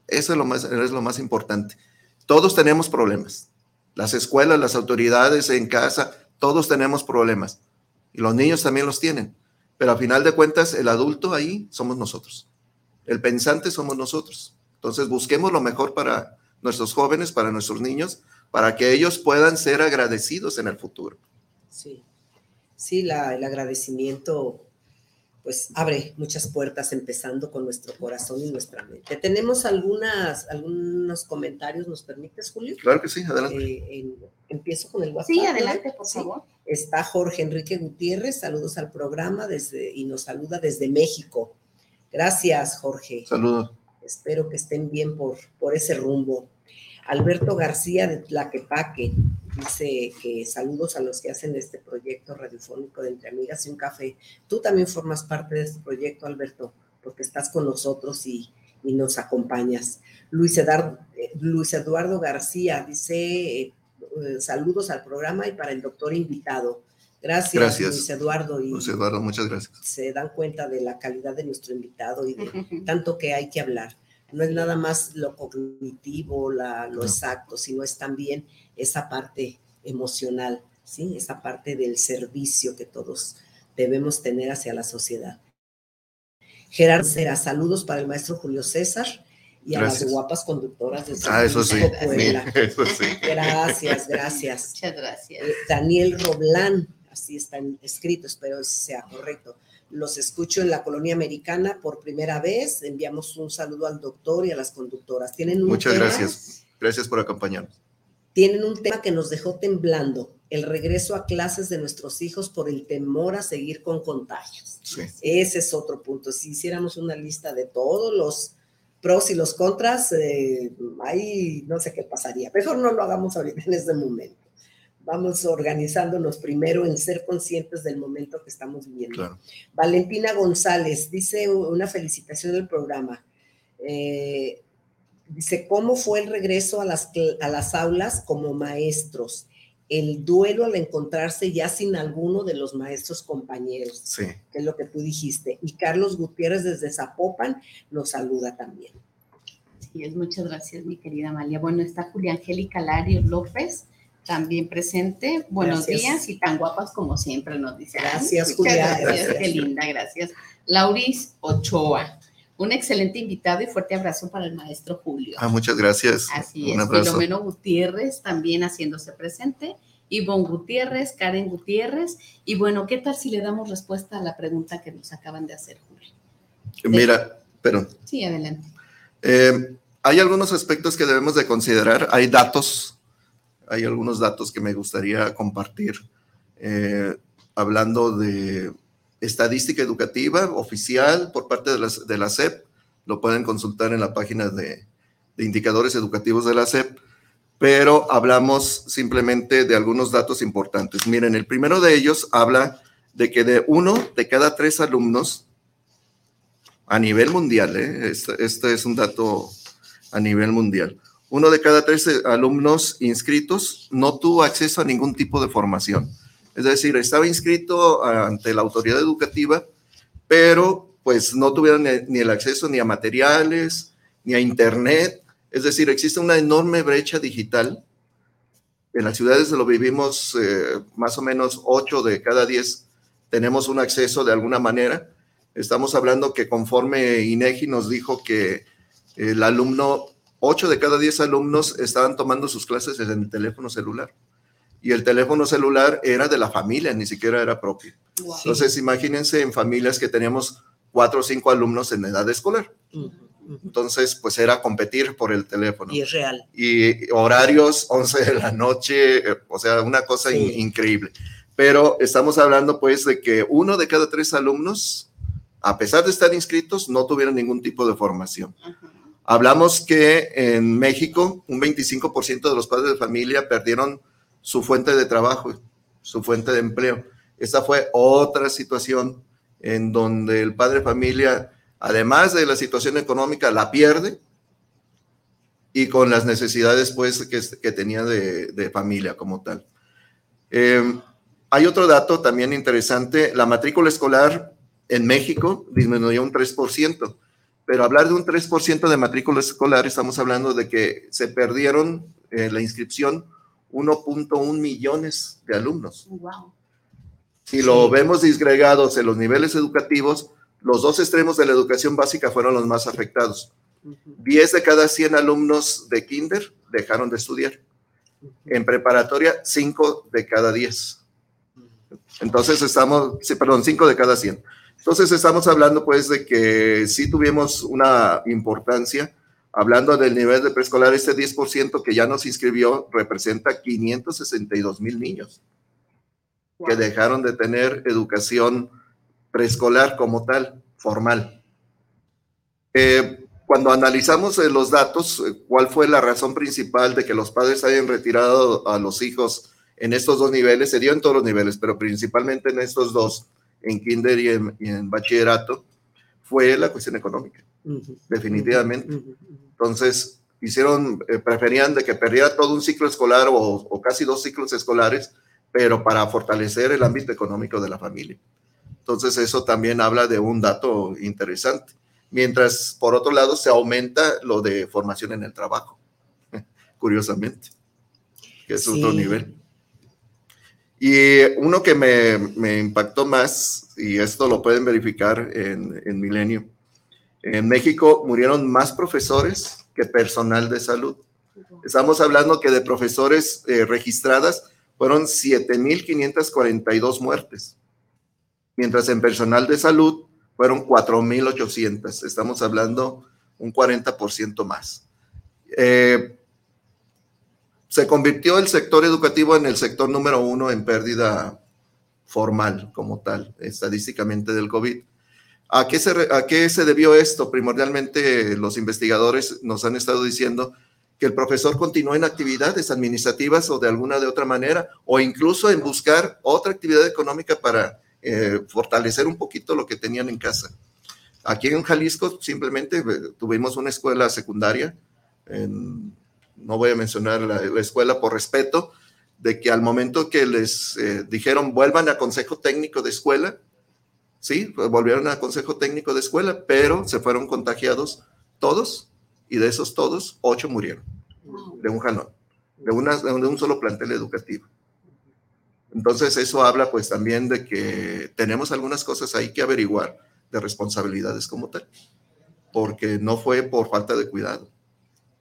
Eso es lo más, es lo más importante. Todos tenemos problemas. Las escuelas, las autoridades en casa, todos tenemos problemas. Y los niños también los tienen. Pero a final de cuentas, el adulto ahí somos nosotros. El pensante somos nosotros. Entonces busquemos lo mejor para nuestros jóvenes, para nuestros niños, para que ellos puedan ser agradecidos en el futuro. Sí, sí, el agradecimiento pues abre muchas puertas empezando con nuestro corazón y nuestra mente. Tenemos algunas, algunos comentarios, ¿nos permites, Julio? Claro que sí, adelante. Eh, en- empiezo con el WhatsApp. Sí, adelante, por Sí. favor. Está Jorge Enrique Gutiérrez, saludos al programa desde, y nos saluda desde México. Gracias, Jorge. Saludos. Espero que estén bien por, por ese rumbo. Alberto García de Tlaquepaque dice que saludos a los que hacen este proyecto radiofónico de Entre Amigas y un Café. Tú también formas parte de este proyecto, Alberto, porque estás con nosotros y, y nos acompañas. Luis, Edar- eh, Luis Eduardo García dice eh, eh, saludos al programa y para el doctor invitado. Gracias, Gracias. Luis Eduardo. Y José Eduardo, muchas gracias. se dan cuenta de la calidad de nuestro invitado y de tanto que hay que hablar. No es nada más lo cognitivo, la- lo No. exacto, sino es también esa parte emocional, ¿sí? Esa parte del servicio que todos debemos tener hacia la sociedad. Gerardo Cera, saludos para el maestro Julio César y a Gracias. las guapas conductoras de Ah, eso sí. Francisco Puebla. Eso sí. Gracias, gracias. Muchas gracias. Eh, Daniel Roblán, así está escrito, espero sea correcto. Los escucho en la colonia americana por primera vez. Enviamos un saludo al doctor y a las conductoras. Tienen un Muchas tema- gracias. Gracias por acompañarnos. Tienen un tema que nos dejó temblando, el regreso a clases de nuestros hijos por el temor a seguir con contagios. Sí. Ese es otro punto. Si hiciéramos una lista de todos los pros y los contras, eh, ahí no sé qué pasaría. Mejor no lo hagamos ahorita en este momento. Vamos organizándonos primero en ser conscientes del momento que estamos viviendo. Claro. Valentina González dice una felicitación del programa. Eh, dice, ¿cómo fue el regreso a las, cl- a las aulas como maestros? El duelo al encontrarse ya sin alguno de los maestros compañeros, Sí. que es lo que tú dijiste. Y Carlos Gutiérrez desde Zapopan nos saluda también. Sí, es muchas gracias, mi querida Amalia. Bueno, está Julia Angélica Lario López, también presente. Buenos Gracias. días y tan guapas como siempre, nos dice. Gracias, Julia, Gracias, gracias. qué linda, gracias. Lauris Ochoa, un excelente invitado y fuerte abrazo para el maestro Julio. Ah, muchas gracias. Así Un es, abrazo. Filomeno Gutiérrez también haciéndose presente, Ivonne Gutiérrez, Karen Gutiérrez. Y bueno, ¿qué tal si le damos respuesta a la pregunta que nos acaban de hacer, Julio? Mira, pero Sí, adelante. eh, hay algunos aspectos que debemos de considerar. Hay datos, hay algunos datos que me gustaría compartir. eh, hablando de estadística educativa oficial por parte de la, de SEP, lo pueden consultar en la página de, indicadores educativos de la SEP, pero hablamos simplemente de algunos datos importantes. Miren, el primero de ellos habla de que de uno de cada tres alumnos a nivel mundial, ¿eh? este, este es un dato a nivel mundial, uno de cada tres eh, alumnos inscritos no tuvo acceso a ningún tipo de formación. Es decir, estaba inscrito ante la autoridad educativa, pero pues no tuvieron ni, el acceso ni a materiales, ni a internet. Es decir, existe una enorme brecha digital. En las ciudades lo vivimos eh, más o menos 8 de cada 10 tenemos un acceso de alguna manera. Estamos hablando que conforme INEGI nos dijo que el alumno, 8 de cada 10 alumnos estaban tomando sus clases en el teléfono celular y el teléfono celular era de la familia, ni siquiera era propio. Wow. Entonces, imagínense en familias que teníamos cuatro o cinco alumnos en edad escolar. Entonces, pues era competir por el teléfono. Y es real. Y horarios, 11 de la noche, eh, o sea, una cosa Sí. in- increíble. pero estamos hablando pues de que uno de cada tres alumnos, a pesar de estar inscritos, no tuvieron ningún tipo de formación. Hablamos que en México un 25% de los padres de familia perdieron su fuente de trabajo, su fuente de empleo. Esta fue otra situación en donde el padre de familia, además de la situación económica, la pierde y con las necesidades pues que, tenía de, familia como tal. Eh, hay otro dato también interesante, la matrícula escolar en México disminuyó un 3%, pero hablar de un 3% de matrícula escolar, estamos hablando de que se perdieron eh, la inscripción 1.1 millones de alumnos. Wow. Si lo vemos disgregados en los niveles educativos, los dos extremos de la educación básica fueron los más afectados. 10 de cada 100 alumnos de kinder dejaron de estudiar. En preparatoria, 5 de cada 10. Entonces estamos, sí, perdón, 5 de cada 100. Entonces estamos hablando pues de que sí tuvimos una importancia. Hablando del nivel de preescolar, este 10% que ya nos inscribió representa 562 mil niños que dejaron de tener educación preescolar como tal, formal. Eh, cuando analizamos eh, los datos, eh, ¿cuál fue la razón principal de que los padres hayan retirado a los hijos en estos dos niveles? Se dio en todos los niveles, pero principalmente en estos dos, en kinder y en, bachillerato, fue la cuestión económica, definitivamente. Entonces, hicieron, preferían de que perdiera todo un ciclo escolar o, o casi dos ciclos escolares pero para fortalecer el ámbito económico de la familia. Entonces, eso también habla de un dato interesante. Mientras, por otro lado, se aumenta lo de formación en el trabajo, curiosamente, que es otro nivel. Y uno que me, impactó más, y esto lo pueden verificar en, en Milenio, en México murieron más profesores que personal de salud. Estamos hablando que de profesores eh, registradas fueron 7.542 muertes, mientras en personal de salud fueron 4.800. Estamos hablando un 40% más. Eh, se convirtió el sector educativo en el sector número uno en pérdida formal como tal, estadísticamente del COVID. ¿A qué, se, ¿A qué se debió esto? Primordialmente los investigadores nos han estado diciendo que el profesor continúe en actividades administrativas o de alguna de otra manera, o incluso en buscar otra actividad económica para eh, fortalecer un poquito lo que tenían en casa. Aquí en Jalisco simplemente eh, tuvimos una escuela secundaria, no voy a mencionar la, escuela por respeto, de que al momento que les eh, dijeron vuelvan a consejo técnico de escuela, sí, volvieron a consejo técnico de escuela, pero se fueron contagiados todos y de esos todos, ocho murieron de un jalón, de, de un solo plantel educativo. Entonces eso habla pues también de que tenemos algunas cosas ahí que averiguar de responsabilidades como tal, porque no fue por falta de cuidado.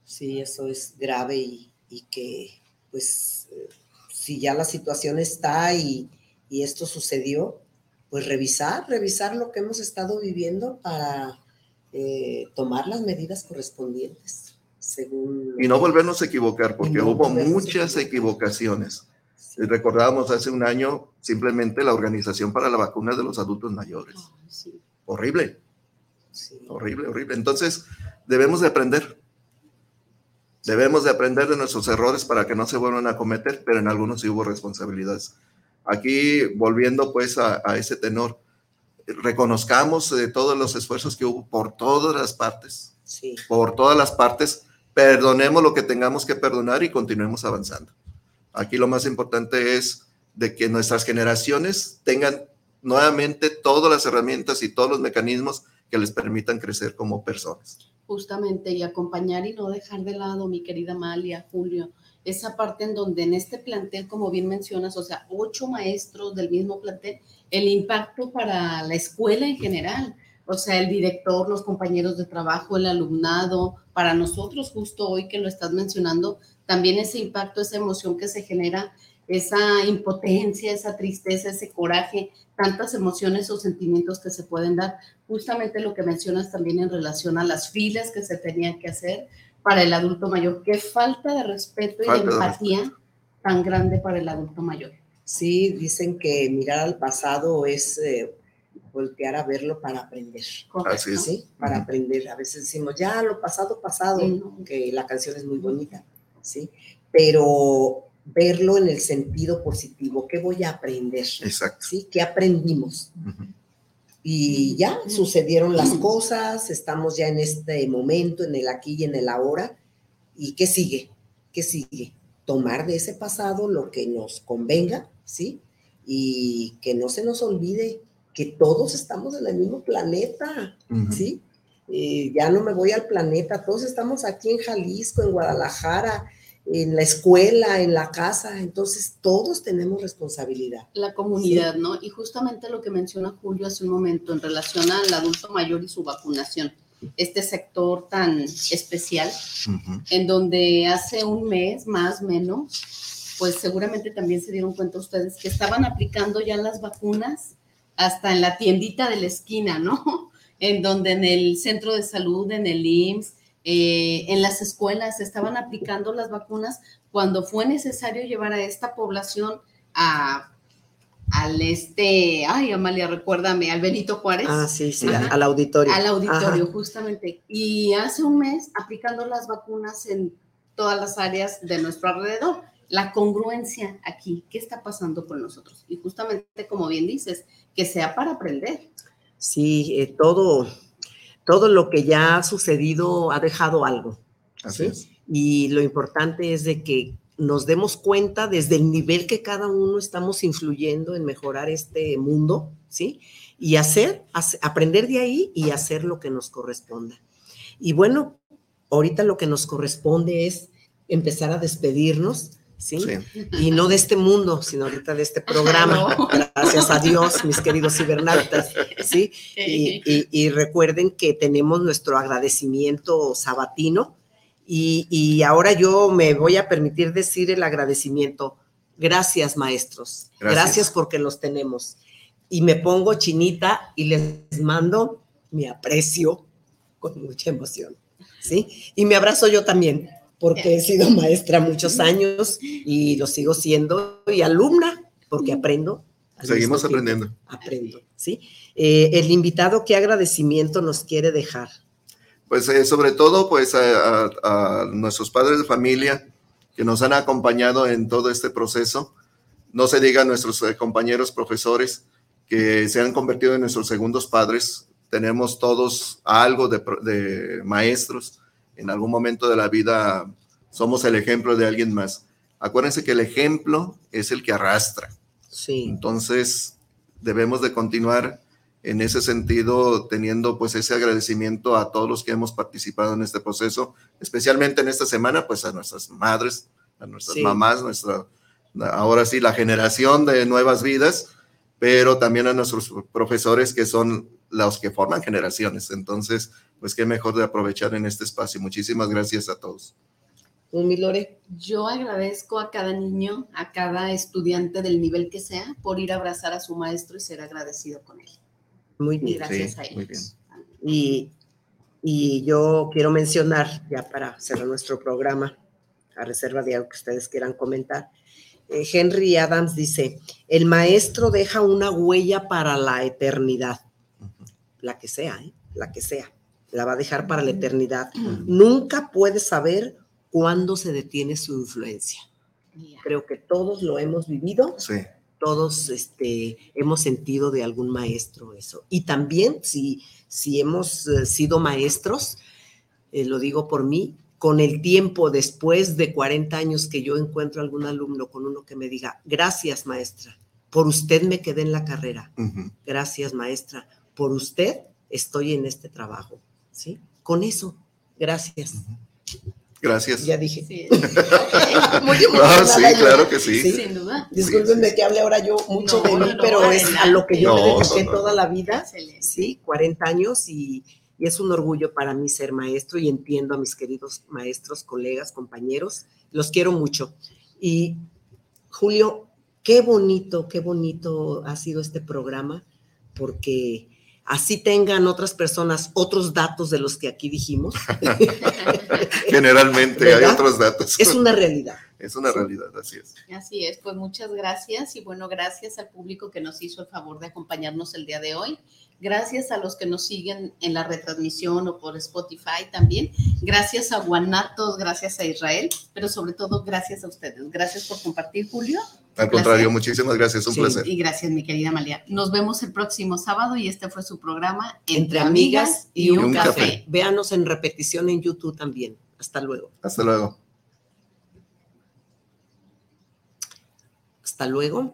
Sí, eso es grave y, y que pues si ya la situación está y, y esto sucedió, pues revisar, revisar lo que hemos estado viviendo para eh, tomar las medidas correspondientes. Según y no volvernos a equivocar, porque hubo muchas equivocaciones. Recordábamos hace un año simplemente la Organización para la Vacuna de los Adultos Mayores. Horrible. Horrible, horrible. Entonces, debemos de aprender. Debemos de aprender de nuestros errores para que no se vuelvan a cometer, pero en algunos sí hubo responsabilidades. Aquí, volviendo pues a, a ese tenor, reconozcamos de todos los esfuerzos que hubo por todas las partes, por todas las partes, perdonemos lo que tengamos que perdonar y continuemos avanzando. Aquí lo más importante es de que nuestras generaciones tengan nuevamente todas las herramientas y todos los mecanismos que les permitan crecer como personas. Justamente, y acompañar y no dejar de lado, mi querida Amalia, Julio, esa parte en donde en este plantel, como bien mencionas, o sea, ocho maestros del mismo plantel, el impacto para la escuela en general, o sea, el director, los compañeros de trabajo, el alumnado, para nosotros justo hoy que lo estás mencionando, también ese impacto, esa emoción que se genera, esa impotencia, esa tristeza, ese coraje, tantas emociones o sentimientos que se pueden dar, justamente lo que mencionas también en relación a las filas que se tenían que hacer, para el adulto mayor. Qué falta de respeto y de empatía tan grande para el adulto mayor. Sí, dicen que mirar al pasado es eh, voltear a verlo para aprender. Así es. ¿sí? Para aprender. A veces decimos, ya lo pasado, pasado, que la canción es muy bonita, ¿sí? Pero verlo en el sentido positivo, ¿qué voy a aprender? Exacto. ¿Sí? ¿Qué aprendimos? Y ya sucedieron las cosas, estamos ya en este momento, en el aquí y en el ahora. ¿Y qué sigue? ¿Qué sigue? Tomar de ese pasado lo que nos convenga, ¿sí? Y que no se nos olvide que todos estamos en el mismo planeta, ¿sí? Eh, ya no me voy al planeta, todos estamos aquí en Jalisco, en Guadalajara, en la escuela, en la casa, entonces todos tenemos responsabilidad. La comunidad, ¿no? Y justamente lo que menciona Julio hace un momento en relación al adulto mayor y su vacunación, este sector tan especial, en donde hace un mes, más o menos, pues seguramente también se dieron cuenta ustedes que estaban aplicando ya las vacunas hasta en la tiendita de la esquina, ¿no? En donde en el centro de salud, en el IMSS, eh, en las escuelas estaban aplicando las vacunas cuando fue necesario llevar a esta población a, al este, ay Amalia, recuérdame, al Benito Juárez. Ah, sí, sí, al auditorio. Al auditorio, justamente. Y hace un mes aplicando las vacunas en todas las áreas de nuestro alrededor. La congruencia aquí, ¿qué está pasando con nosotros? Y justamente, como bien dices, que sea para aprender. Sí, eh, todo, todo lo que ya ha sucedido ha dejado algo. Así es. Y lo importante es de que nos demos cuenta desde el nivel que cada uno estamos influyendo en mejorar este mundo, ¿sí? Y hacer, aprender de ahí y hacer lo que nos corresponda. Y bueno, ahorita lo que nos corresponde es empezar a despedirnos, ¿sí? Y no de este mundo, sino ahorita de este programa. Gracias a Dios, mis queridos cibernautas, ¿sí? Y, y, recuerden que tenemos nuestro agradecimiento sabatino y, y, ahora yo me voy a permitir decir el agradecimiento. Gracias, maestros. Gracias. Gracias porque los tenemos. Y me pongo chinita y les mando mi aprecio con mucha emoción, ¿sí? Y me abrazo yo también porque he sido maestra muchos años y lo sigo siendo, y alumna, porque aprendo. Seguimos aprendiendo. Aprendo, ¿sí? Eh, el invitado, ¿qué agradecimiento nos quiere dejar? Pues eh, sobre todo, pues a, a, a, nuestros padres de familia que nos han acompañado en todo este proceso. No se diga a nuestros eh, compañeros profesores que se han convertido en nuestros segundos padres. Tenemos todos algo de, de maestros en algún momento de la vida somos el ejemplo de alguien más. Acuérdense que el ejemplo es el que arrastra. Sí. Entonces, debemos de continuar en ese sentido, teniendo pues ese agradecimiento a todos los que hemos participado en este proceso, especialmente en esta semana, pues a nuestras madres, a nuestras sí. mamás, nuestra, ahora sí, la generación de nuevas vidas, pero también a nuestros profesores que son los que forman generaciones. Entonces, pues qué mejor de aprovechar en este espacio. Muchísimas gracias a todos. Un Milore. Yo agradezco a cada niño, a cada estudiante del nivel que sea, por ir a abrazar a su maestro y ser agradecido con él. Muy bien. Y gracias sí, a ellos. Muy bien. Y, y yo quiero mencionar, ya para cerrar nuestro programa, a reserva de algo que ustedes quieran comentar, eh, Henry Adams dice, el maestro deja una huella para la eternidad, uh -huh. la que sea, ¿eh? la que sea, la va a dejar para la eternidad. Nunca puedes saber cuándo se detiene su influencia. Yeah. Creo que todos lo hemos vivido. Sí. Todos este, hemos sentido de algún maestro eso. Y también si, si hemos uh, sido maestros, eh, lo digo por mí, con el tiempo, después de 40 años que yo encuentro algún alumno con uno que me diga, gracias maestra, por usted me quedé en la carrera, uh -huh. gracias maestra, por usted estoy en este trabajo, ¿sí? Con eso, gracias. Gracias. Ya dije. Sí, Muy no, sí claro que sí. sí. Sin duda. Discúlpenme sí, que hable ahora yo mucho no, de mí, no, pero es a lo que yo me dediqué toda la vida, Excelente. sí, 40 años y, y es un orgullo para mí ser maestro y entiendo a mis queridos maestros, colegas, compañeros, los quiero mucho. Y Julio, qué bonito, qué bonito ha sido este programa, porque así tengan otras personas otros datos de los que aquí dijimos. Generalmente hay otros datos. Es una realidad. Es una realidad, así es. Así es, pues muchas gracias y bueno, gracias al público que nos hizo el favor de acompañarnos el día de hoy. Gracias a los que nos siguen en la retransmisión o por Spotify también. Gracias a Guanatos, gracias a Israel, pero sobre todo gracias a ustedes. Gracias por compartir, Julio. Al contrario, muchísimas gracias, un sí, placer. Y gracias, mi querida Amalia. Nos vemos el próximo sábado y este fue su programa Entre, Entre Amigas y, un, un café. café. Véanos en repetición en YouTube también. Hasta luego. Hasta luego. Hasta luego.